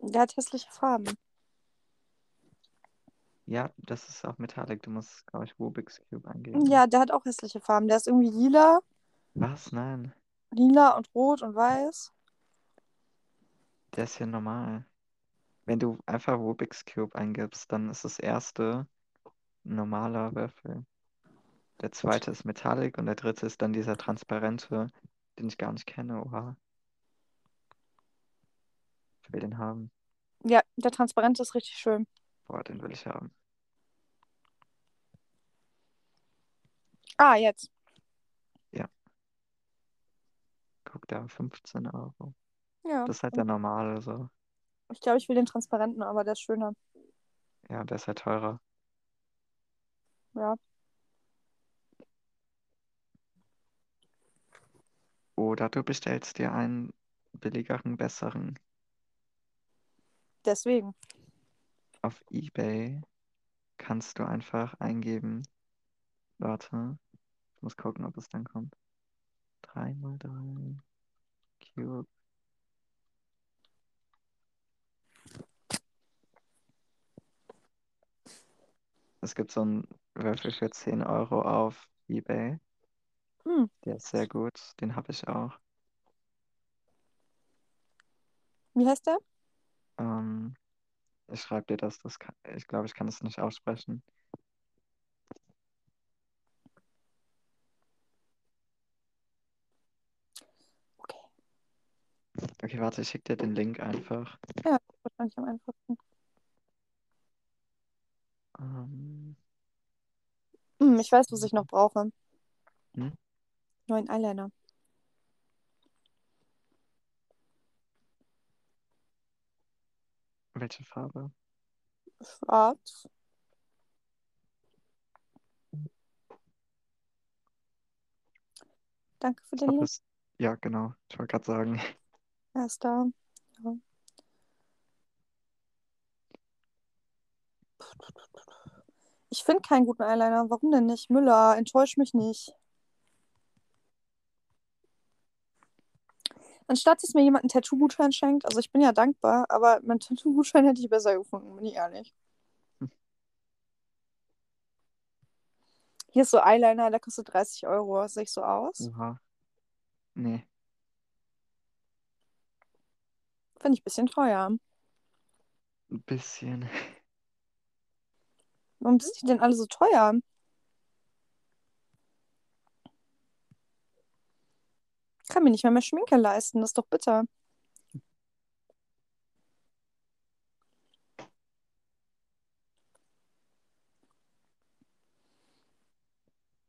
Der hat hässliche Farben. Ja, das ist auch Metallic. Du musst, glaube ich, Rubik's Cube eingeben. Ja, der hat auch hässliche Farben. Der ist irgendwie lila, Was? Nein. lila und rot und weiß. Der ist hier normal. Wenn du einfach Rubik's Cube eingibst, dann ist das erste ein normaler Würfel. Der zweite ist Metallic und der dritte ist dann dieser transparente, den ich gar nicht kenne. Oha. Ich will den haben. Ja, der transparente ist richtig schön. Boah, den will ich haben. Ah, jetzt. Guck da, 15 Euro. Ja. Das ist halt der normale so. Ich glaube, ich will den transparenten, aber der ist schöner. Ja, der ist halt teurer. Ja. Oder du bestellst dir einen billigeren, besseren. Deswegen. Auf eBay kannst du einfach eingeben. Warte. Ich muss gucken, ob es dann kommt. 3x3 Cube. Es gibt so einen Würfel für 10 Euro auf eBay. Hm. Der ist sehr gut. Den habe ich auch. Wie heißt der? Ähm, ich schreibe dir das. das kann, ich glaube, ich kann es nicht aussprechen. Okay. Okay, warte, ich schicke dir den Link einfach. Ja, wahrscheinlich am einfachsten. Ähm, Hm, ich weiß, was ich noch brauche. Hm? Neuen Eyeliner. Welche Farbe? Schwarz. Danke für den Link. das, ja, genau. Ich wollte gerade sagen. *laughs* Er ist da. Ja. Ich finde keinen guten Eyeliner. Warum denn nicht? Müller, enttäusch mich nicht. Anstatt dass mir jemand einen Tattoo-Gutschein schenkt, also ich bin ja dankbar, aber meinen Tattoo-Gutschein hätte ich besser gefunden, bin ich ehrlich. Hm. Hier ist so Eyeliner, der kostet 30 Euro. Sehe ich so aus? Oha. Nee, Finde ich ein bisschen teuer. ein bisschen. Warum sind die denn alle so teuer? Kann mir nicht mehr mehr Schminke leisten, das ist doch bitter.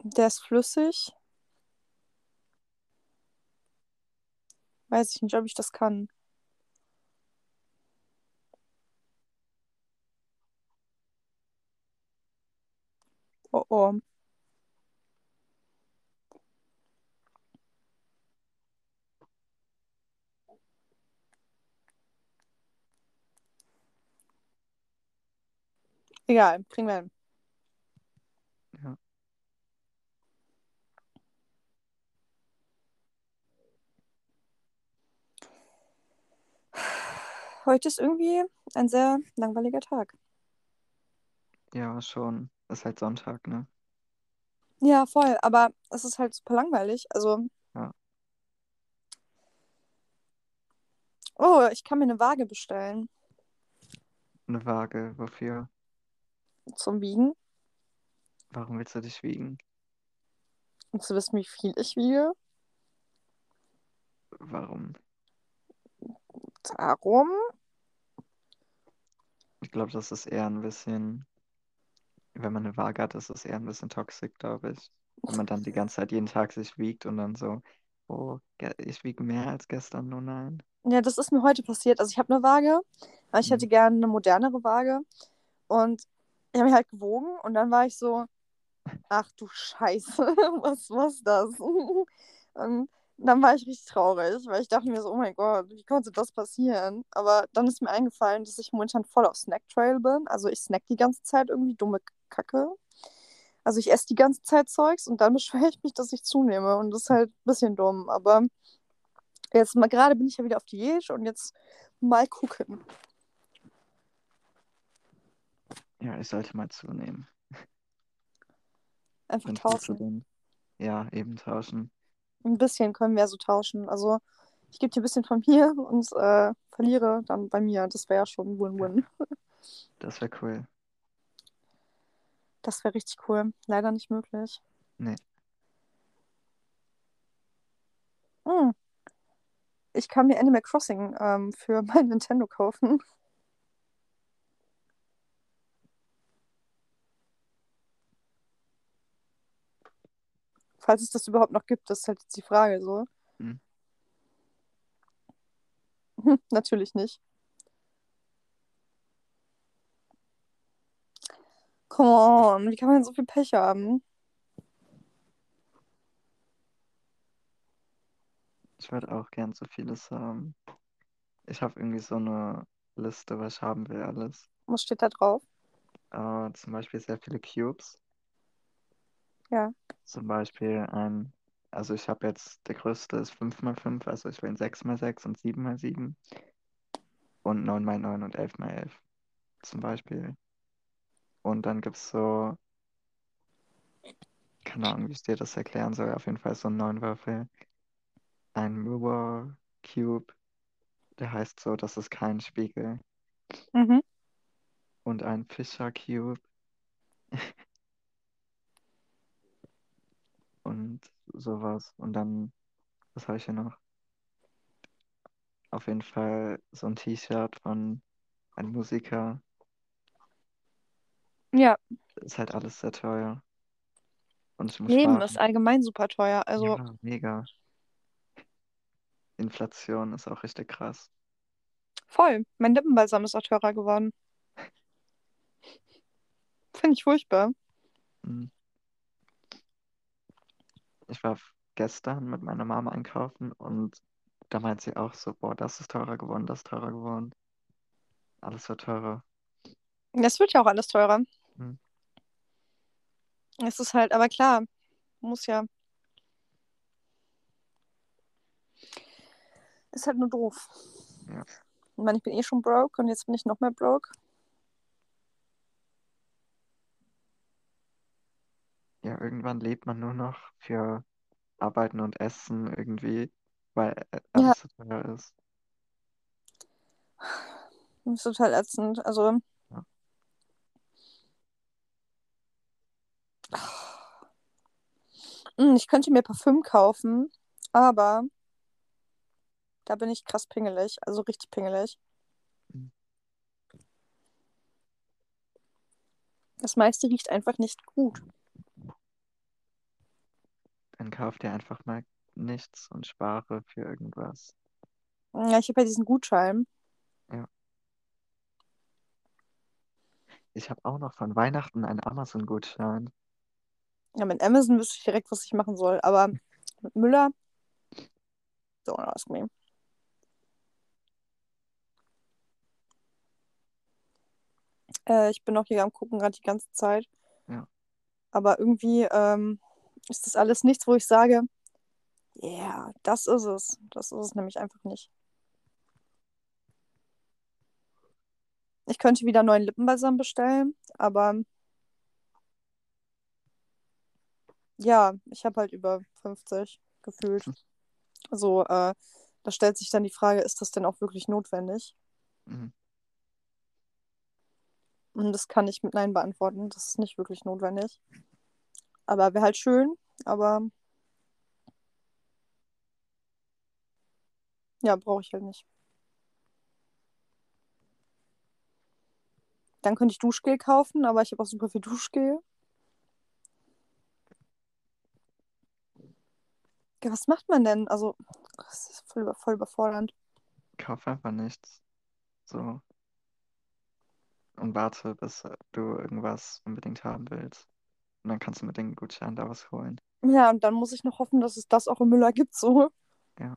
Der ist flüssig. Weiß ich nicht, ob ich das kann. Oh oh. Egal, kriegen wir hin. Ja. Heute ist irgendwie ein sehr langweiliger Tag. Ja, schon. Ist halt Sonntag, ne? Ja, voll, aber es ist halt super langweilig. Also. Ja. Oh, ich kann mir eine Waage bestellen Eine Waage. Wofür? Zum Wiegen, Warum willst du dich wiegen? um zu wissen, wie viel ich wiege. Warum? Darum. Ich glaube, das ist eher ein bisschen, wenn man eine Waage hat, ist es eher ein bisschen toxisch, glaube ich. Wenn man dann die ganze Zeit jeden Tag sich wiegt und dann so, oh, ich wiege mehr als gestern, oh nein. Ja, das ist mir heute passiert. Also ich habe eine Waage, aber ich Mhm. hätte gerne eine modernere Waage. Und ich habe mich halt gewogen und dann war ich so, ach du Scheiße, *laughs* was was das? *laughs* Und dann war ich richtig traurig, weil ich dachte mir so, oh mein Gott, wie konnte das passieren? Aber dann ist mir eingefallen, dass ich momentan voll auf Snack-Trail bin. Also ich snack die ganze Zeit irgendwie dumme Kacke. Also ich esse die ganze Zeit Zeugs und dann *laughs* beschwere ich mich, dass ich zunehme. Und das ist halt ein bisschen dumm. Aber jetzt mal gerade bin ich ja wieder auf Diät und jetzt mal gucken. Ja, ich sollte mal zunehmen. Einfach zu tauschen. Ja, eben tauschen. Ein bisschen können wir so tauschen. Also ich gebe dir ein bisschen von mir *laughs* und äh, verliere dann bei mir. Das wäre ja schon Win-Win. Das wäre cool. Das wäre richtig cool. Leider nicht möglich. Nee. Hm. ich kann mir Animal Crossing ähm, für *laughs* mein Nintendo kaufen. Falls es das überhaupt noch gibt, das ist halt jetzt die Frage so. Hm. *laughs* Natürlich nicht. Come on, wie kann man denn so viel Pech haben? Ich würde auch gern so vieles haben. Ich habe irgendwie so eine Liste, was ich haben will, alles. Was steht da drauf? Äh, zum Beispiel sehr viele Cubes. Ja. Zum Beispiel ein, also ich habe jetzt, der größte ist 5x5, also ich will ein 6x6 und 7x7 und 9x9 und 11x11 zum Beispiel. Und dann gibt es so, keine Ahnung, wie ich dir das erklären soll, auf jeden Fall so ein 9-Würfel. Ein Mirror Cube, der heißt so, das ist kein Spiegel. Mhm. Und ein Fischer Cube. *laughs* und sowas. Und dann, was habe ich hier noch? Auf jeden Fall so ein T-Shirt von einem Musiker. Ja, Ist halt alles sehr teuer. Und ich muss Leben sparen. ist allgemein super teuer. Also, Ja, mega. Inflation ist auch richtig krass. voll. Mein Lippenbalsam ist auch teurer geworden. *laughs* Finde ich furchtbar. Hm. Ich war gestern mit meiner Mama einkaufen und da meint sie auch so, boah, das ist teurer geworden, das ist teurer geworden. Alles wird teurer. Das wird ja auch alles teurer. Hm. Es ist halt, aber klar, muss ja. Ist halt nur doof. Ja. Ich meine, ich bin eh schon broke und jetzt bin ich noch mehr broke. Ja, irgendwann lebt man nur noch für Arbeiten und Essen irgendwie, weil äh, Ja. alles so teuer ist. Das ist total ätzend. Also. Ja. Hm, Ich könnte mir Parfüm kaufen, aber da bin ich krass pingelig. Also richtig pingelig. Mhm. Das meiste riecht einfach nicht gut. Dann kauf dir einfach mal nichts und spare für irgendwas. Ja, ich habe ja diesen Gutschein. Ich habe auch noch von Weihnachten einen Amazon-Gutschein. Ja, mit Amazon wüsste ich direkt, was ich machen soll. Aber mit Müller, don't ask me. Äh, ich bin auch hier am Gucken gerade die ganze Zeit. Ja. Aber irgendwie ähm, ist das alles nichts, wo ich sage, ja, yeah, das ist es. Das ist es nämlich einfach nicht. Ich könnte wieder neuen Lippenbalsam bestellen, aber ja, ich habe halt über 50 gefühlt. Hm. So, äh, da stellt sich dann die Frage, ist das denn auch wirklich notwendig? Mhm. Und das kann ich mit Nein beantworten. Das ist nicht wirklich notwendig. Aber wäre halt schön, aber ja, brauche ich halt nicht. Dann könnte ich Duschgel kaufen, aber ich habe auch super viel Duschgel. Ja, was macht man denn? Also, das ist voll, über- voll überfordernd. Kauf einfach nichts. So. Und warte, bis du irgendwas unbedingt haben willst. Und dann kannst du mit dem Gutschein da was holen. Ja, und dann muss ich noch hoffen, dass es das auch im Müller gibt, so. Ja.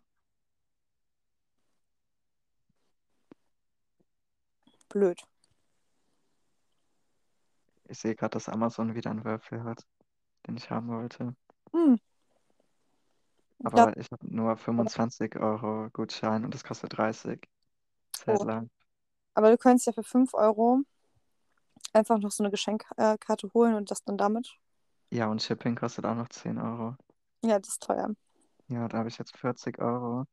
Blöd. Ich sehe gerade, dass Amazon wieder einen Würfel hat, den ich haben wollte. Hm. Aber ich habe nur 25 Euro Gutschein und das kostet 30. Sad Oh. life. Aber du könntest ja für 5 Euro einfach noch so eine Geschenkkarte holen und das dann damit. Ja, und Shipping kostet auch noch 10 Euro. Ja, das ist teuer. Ja, da habe ich jetzt 40 Euro,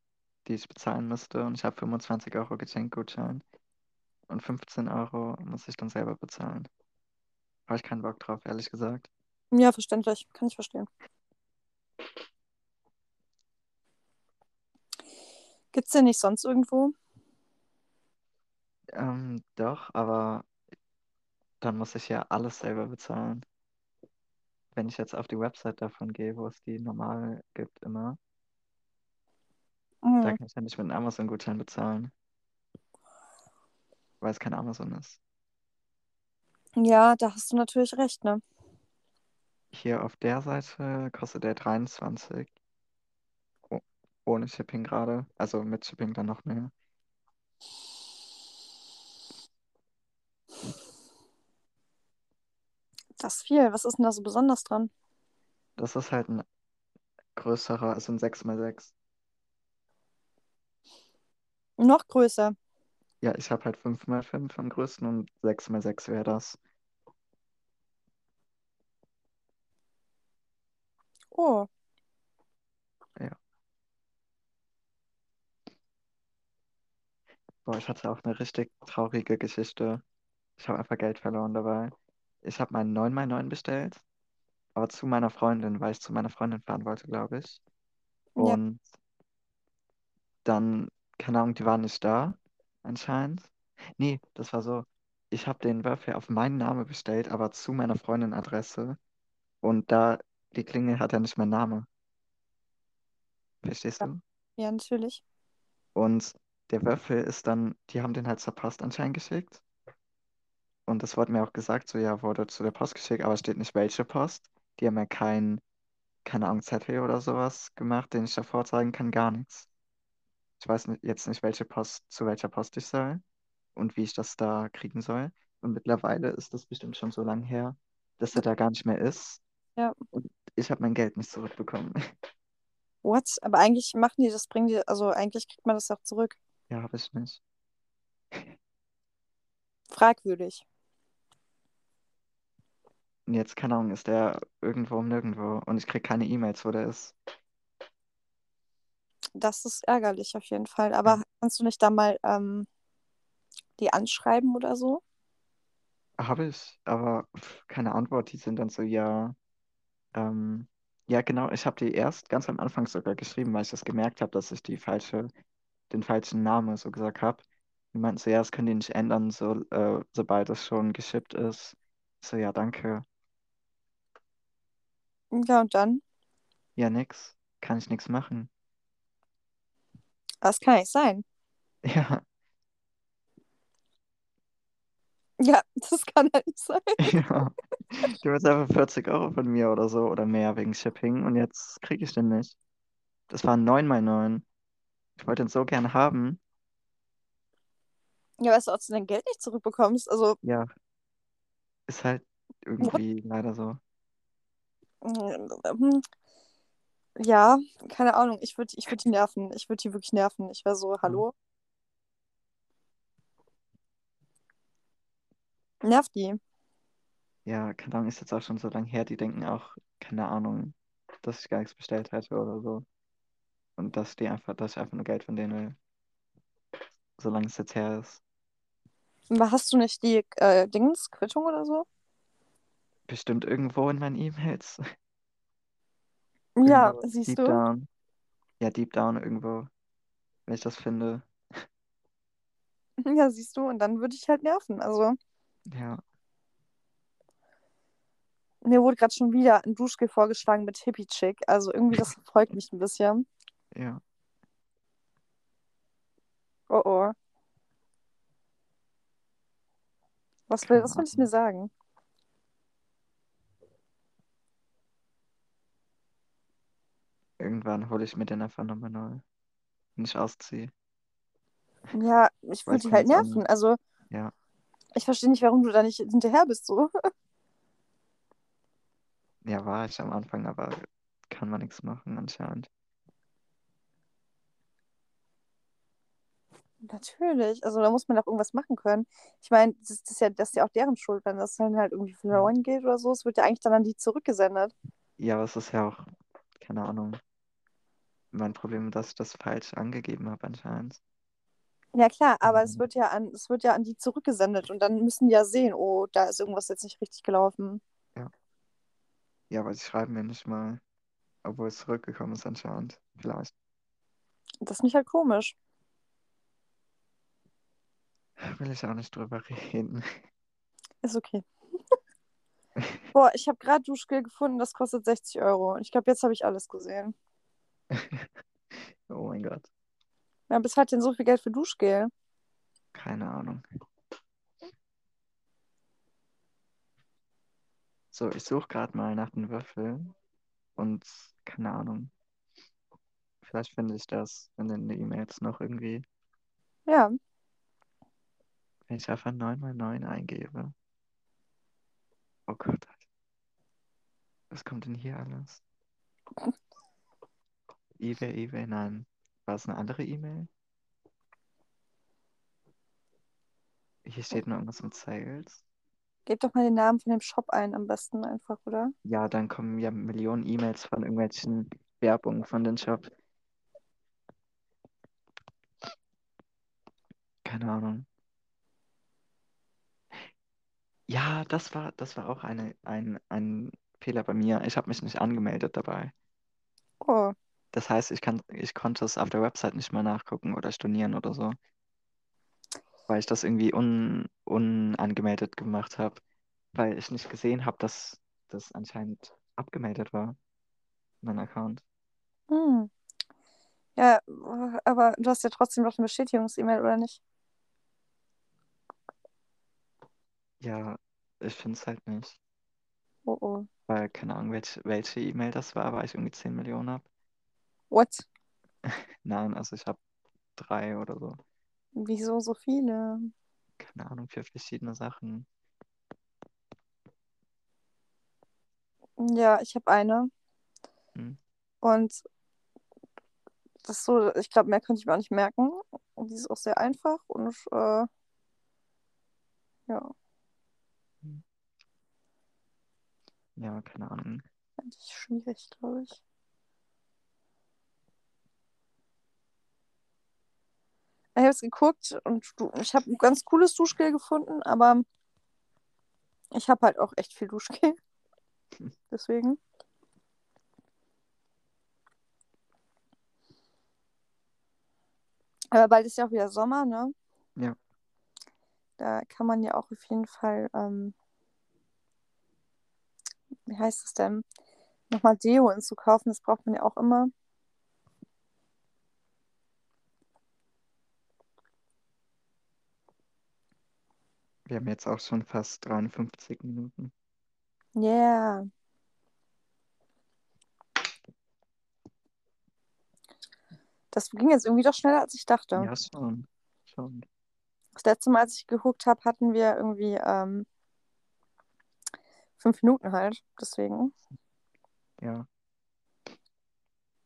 die ich bezahlen müsste. Und ich habe 25 Euro Geschenkgutschein. Und 15 Euro muss ich dann selber bezahlen. Habe ich keinen Bock drauf, ehrlich gesagt. Ja, verständlich. Kann ich verstehen. Gibt's den nicht sonst irgendwo? Ähm, doch, aber dann muss ich ja alles selber bezahlen. Wenn ich jetzt auf die Website davon gehe, wo es die normal gibt immer, da Hm. kann ich ja nicht mit einem Amazon-Gutschein bezahlen, weil es kein Amazon ist. Ja, da hast du natürlich recht, ne? Hier auf der Seite kostet der 23 oh, ohne Shipping gerade, also mit Shipping dann noch mehr. Das ist viel. Was ist denn da so besonders dran? Das ist halt ein größerer, also ein 6x6. Noch größer. Ja, ich habe halt 5x5 am größten und 6x6 wäre das. Oh, Ja. Boah, ich hatte auch eine richtig traurige Geschichte. Ich habe einfach Geld verloren dabei. Ich habe meinen 9x9 bestellt, aber zu meiner Freundin, weil ich zu meiner Freundin fahren wollte, glaube ich. ja. Und dann, keine Ahnung, die waren nicht da, anscheinend. Nee, das war so. Ich habe den Würfel auf meinen Namen bestellt, aber zu meiner Freundin Adresse. Und da, die Klingel hat ja nicht meinen Namen. Verstehst Ja, du? ja, natürlich. Und der Würfel ist dann, die haben den halt zur Post anscheinend geschickt. Und das wurde mir auch gesagt, so ja, wurde zu der Post geschickt, aber steht nicht welche Post. Die haben ja kein, keine Ahnung, Zettel oder sowas gemacht, den ich da vorzeigen kann, gar nichts. Ich weiß nicht, jetzt nicht, welche Post, zu welcher Post ich soll und wie ich das da kriegen soll. Und mittlerweile ist das bestimmt schon so lange her, dass er da gar nicht mehr ist. Ja. Und ich habe mein Geld nicht zurückbekommen. *laughs* What? Aber eigentlich machen die das, bringen die, also eigentlich kriegt man das auch zurück. Ja, habe ich nicht. Fragwürdig. Und jetzt, keine Ahnung, ist der irgendwo um nirgendwo und ich kriege keine E-Mails, wo der ist. Das ist ärgerlich auf jeden Fall. Aber Ja. kannst du nicht da mal ähm, die anschreiben oder so? Habe ich, aber keine Antwort. Die sind dann so, ja, ähm, ja, genau. Ich habe die erst ganz am Anfang sogar geschrieben, weil ich das gemerkt habe, dass ich die falsche, den falschen Namen so gesagt habe. Die meinten so, ja, das können die nicht ändern, so, äh, sobald es schon geschippt ist. So, ja, danke. Ja, und dann? Ja, nix. Kann ich nichts machen. Das kann nicht sein. *laughs* Ja, Ja, das kann halt nicht sein. *laughs* ja. Du willst einfach 40 Euro von mir oder so oder mehr wegen Shipping und jetzt kriege ich den nicht. Das waren 9 mal 9. Ich wollte den so gern haben. Ja, weißt du, ob du dein Geld nicht zurückbekommst. Also, Ja, ist halt irgendwie leider so. Ähm, ja, keine Ahnung. Ich würde ich würd die nerven. Ich würde die wirklich nerven. Ich wäre so, hallo? Nerv die. Ja, keine Ahnung, ist jetzt auch schon so lange her. Die denken auch, keine Ahnung, dass ich gar nichts bestellt hätte oder so. Und dass die einfach, dass ich einfach nur Geld von denen will. Solange es jetzt her ist. Aber hast du nicht die äh, Dings, Quittung oder so? Bestimmt irgendwo in meinen E-Mails. *laughs* Ja, Irgendwo siehst deep du? down. Ja, deep down irgendwo. Wenn ich das finde. *laughs* Ja, siehst du. Und dann würde ich halt nerven. Also, Ja, mir wurde gerade schon wieder ein Duschgel vorgeschlagen mit Hippie Chick. Also irgendwie, das *laughs* verfolgt mich ein bisschen. ja. Oh oh. Was will, was will ich mir sagen? Irgendwann hole ich mir den einfach nochmal neu. Wenn ich ausziehe. Ja, ich würde ich die kann halt nerven. nicht- Also, Ja, ich verstehe nicht, warum du da nicht hinterher bist so. *laughs* ja, war ich am Anfang, aber kann man nichts machen anscheinend. Natürlich. Also, da muss man doch irgendwas machen können. Ich meine, das, das, ist ja, das ist ja auch deren Schuld, wenn das dann halt irgendwie verloren geht oder so. Es wird ja eigentlich dann an die zurückgesendet. Ja, aber es ist ja auch, keine Ahnung, mein Problem, dass ich das falsch angegeben habe anscheinend. Ja, klar, aber es Mhm. wird ja an, es wird ja an die zurückgesendet und dann müssen die ja sehen, oh, da ist irgendwas jetzt nicht richtig gelaufen. Ja, aber sie schreiben mir nicht mal, obwohl es zurückgekommen ist anscheinend. Vielleicht. Das finde ich halt komisch. *laughs* Will ich auch nicht drüber reden. Ist okay. *laughs* Boah, ich habe gerade Duschgel gefunden, das kostet 60 Euro. Und ich glaube, jetzt habe ich alles gesehen. *laughs* Oh mein Gott. Wer bis hat denn so viel Geld für Duschgel? Keine Ahnung. So, ich suche gerade mal nach den Würfeln und keine Ahnung. Vielleicht finde ich das in den E-Mails noch irgendwie, Ja, wenn ich einfach 9 mal 9 eingebe. Oh Gott. Was kommt denn hier alles? *laughs* eBay, eBay, nein. War es eine andere E-Mail? Hier steht nur irgendwas mit Sales. gib doch mal den Namen von dem Shop ein, am besten einfach, oder? Ja, dann kommen ja Millionen E-Mails von irgendwelchen Werbungen von den Shop. Keine Ahnung. Ja, das war, das war auch eine, ein, ein Fehler bei mir. Ich habe mich nicht angemeldet dabei. Oh, Das heißt, ich kann, ich konnte es auf der Website nicht mehr nachgucken oder stornieren oder so, weil ich das irgendwie un, unangemeldet gemacht habe, weil ich nicht gesehen habe, dass das anscheinend abgemeldet war, mein Account. hm. Ja, aber du hast ja trotzdem noch eine Bestätigungs-E-Mail, oder nicht? Ja, ich finde es halt nicht, Oh, oh. weil keine Ahnung, welche, welche E-Mail das war, weil ich irgendwie 10 Millionen habe. What? *laughs* Nein, also ich habe drei oder so. Wieso so viele? Keine Ahnung, für verschiedene Sachen. Ja, ich habe eine. Hm. Und das ist so, ich glaube, mehr könnte ich mir auch nicht merken. Und die ist auch sehr einfach und äh, ja, Ja, keine Ahnung. eigentlich schwierig, glaube ich. Ich habe jetzt geguckt und ich habe ein ganz cooles Duschgel gefunden, aber ich habe halt auch echt viel Duschgel. *laughs* Deswegen. Aber bald ist ja auch wieder Sommer, ne? Ja. Da kann man ja auch auf jeden Fall, ähm, wie heißt es denn, nochmal Deo hinzukaufen. Das braucht man ja auch immer. Wir haben jetzt auch schon fast 53 Minuten. Yeah. Das ging jetzt irgendwie doch schneller, als ich dachte. Ja, schon. Schon. Das letzte Mal, als ich geguckt habe, hatten wir irgendwie ähm, fünf Minuten halt. Deswegen. Ja.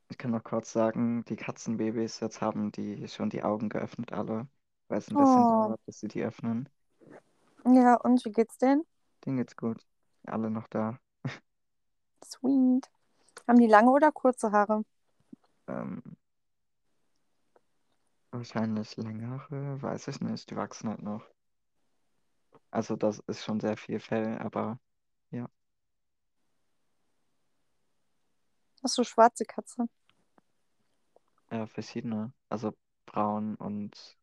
Ich kann noch kurz sagen, die Katzenbabys, jetzt haben die schon die Augen geöffnet, alle, weil es ein bisschen Oh. dauert, bis sie die öffnen. Ja, und wie geht's denen? Denen geht's gut. Alle noch da. Sweet. Haben die lange oder kurze Haare? Ähm, wahrscheinlich längere, weiß ich nicht. Die wachsen halt noch. Also das ist schon sehr viel Fell, aber Hast du schwarze Katze? ja, verschiedene. Also braun und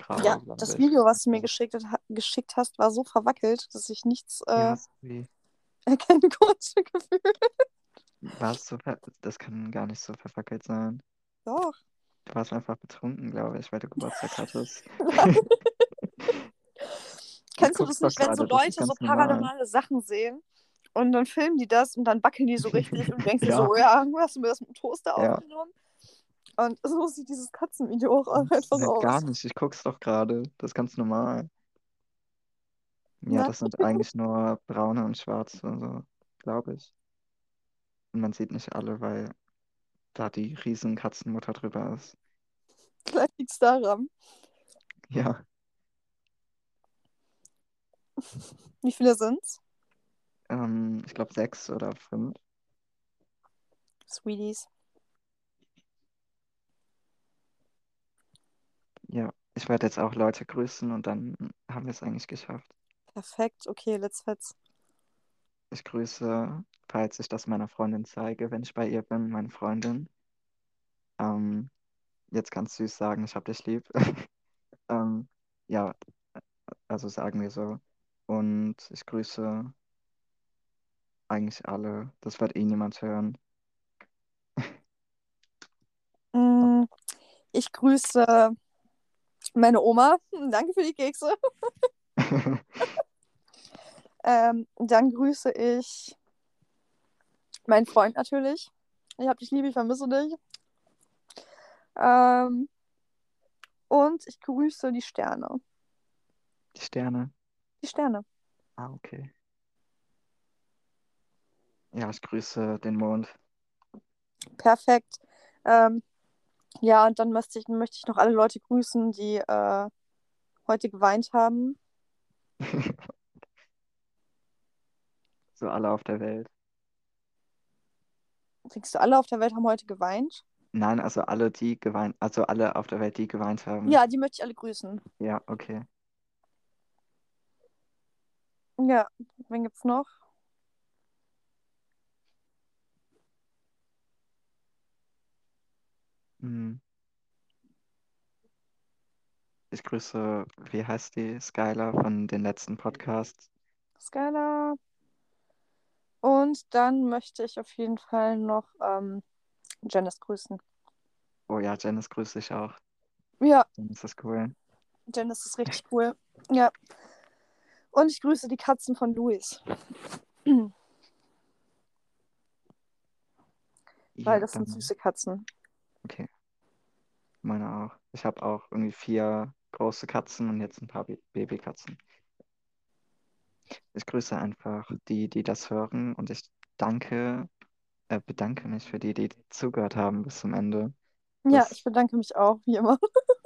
grau, Ja, das. Video, was du mir geschickt, geschickt hast, war so verwackelt, dass ich nichts äh, ja, sorry. erkennen konnte. Gefühlt. War es so das kann gar nicht so verfackelt sein. Doch. Du warst einfach betrunken, glaube ich, weil du Geburtstag hattest. *laughs* Kennst du das nicht, wenn so Leute so ganz normal. paranormale Sachen sehen und dann filmen die das und dann wackeln die so richtig und denkst dir *laughs* Ja. so, ja, hast du mir das mit dem Toaster Ja. aufgenommen? Und so sieht dieses Katzenvideo auch einfach Halt aus. gar nicht, ich guck's doch gerade. Das ist ganz normal. Ja, das sind eigentlich nur braune und schwarze, so, glaube ich. Und man sieht nicht alle, weil da die riesen Katzenmutter drüber ist. Vielleicht liegt es daran. Ja, Wie viele sind's? ähm, ich glaube sechs oder fünf. Sweeties. Ja, ich werde jetzt auch Leute grüßen und dann haben wir es eigentlich geschafft. Perfekt. Okay, let's fetz. Ich grüße, falls ich das meiner Freundin zeige, wenn ich bei ihr bin, meine Freundin. Ähm, jetzt ganz süß sagen, ich hab dich lieb. *laughs* Ähm, ja, also sagen wir so. Und ich grüße eigentlich alle. Das wird eh niemand hören. Mm, Ich grüße meine Oma. Danke für die Kekse. *laughs* Ähm, dann grüße ich meinen Freund natürlich. Ich hab dich lieb, ich vermisse dich. Ähm, und ich grüße die Sterne. Die Sterne. Die Sterne. Ah, okay. Ja, ich grüße den Mond. Perfekt. Ähm, ja, und dann möchte ich, möchte ich noch alle Leute grüßen, die äh, heute geweint haben. *laughs* So alle auf der Welt. Denkst du, alle auf der Welt haben heute geweint? Nein, also alle, die geweint, also alle auf der Welt, die geweint haben. Ja, die möchte ich alle grüßen. Ja, okay. Ja, wen gibt's noch? Hm. Ich grüße, wie heißt die? Skylar von den letzten Podcasts. Skylar. Und dann möchte ich auf jeden Fall noch ähm, Janice grüßen. Oh ja, Janice grüße ich auch. Ja, Janice ist cool. Janice ist richtig cool. Ja. Und ich grüße die Katzen von Luis. Weil das sind süße Katzen. Okay. Meine auch. Ich habe auch irgendwie vier große Katzen und jetzt ein paar Ba- Babykatzen. Ich grüße einfach die, die das hören und ich danke, äh, bedanke mich für die, die zugehört haben bis zum Ende. Ja, Das- ich bedanke mich auch, wie immer. *laughs*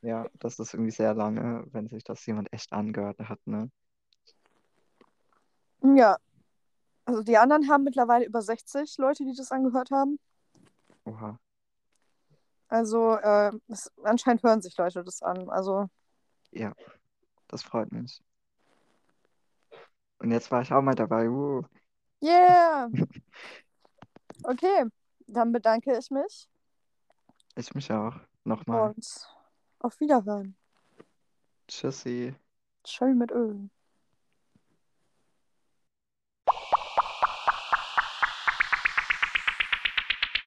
Ja, das ist irgendwie sehr lange, wenn sich das jemand echt angehört hat, ne? Ja. Also die anderen haben mittlerweile über 60 Leute, die das angehört haben. Oha. Also äh, es, anscheinend hören sich Leute das an. Also Ja, das freut mich. Und jetzt war ich auch mal dabei. Uh. yeah. *laughs* Okay, dann bedanke ich mich Ich mich auch. Nochmal. und auf Wiederhören. Tschüssi. Schön mit Öl.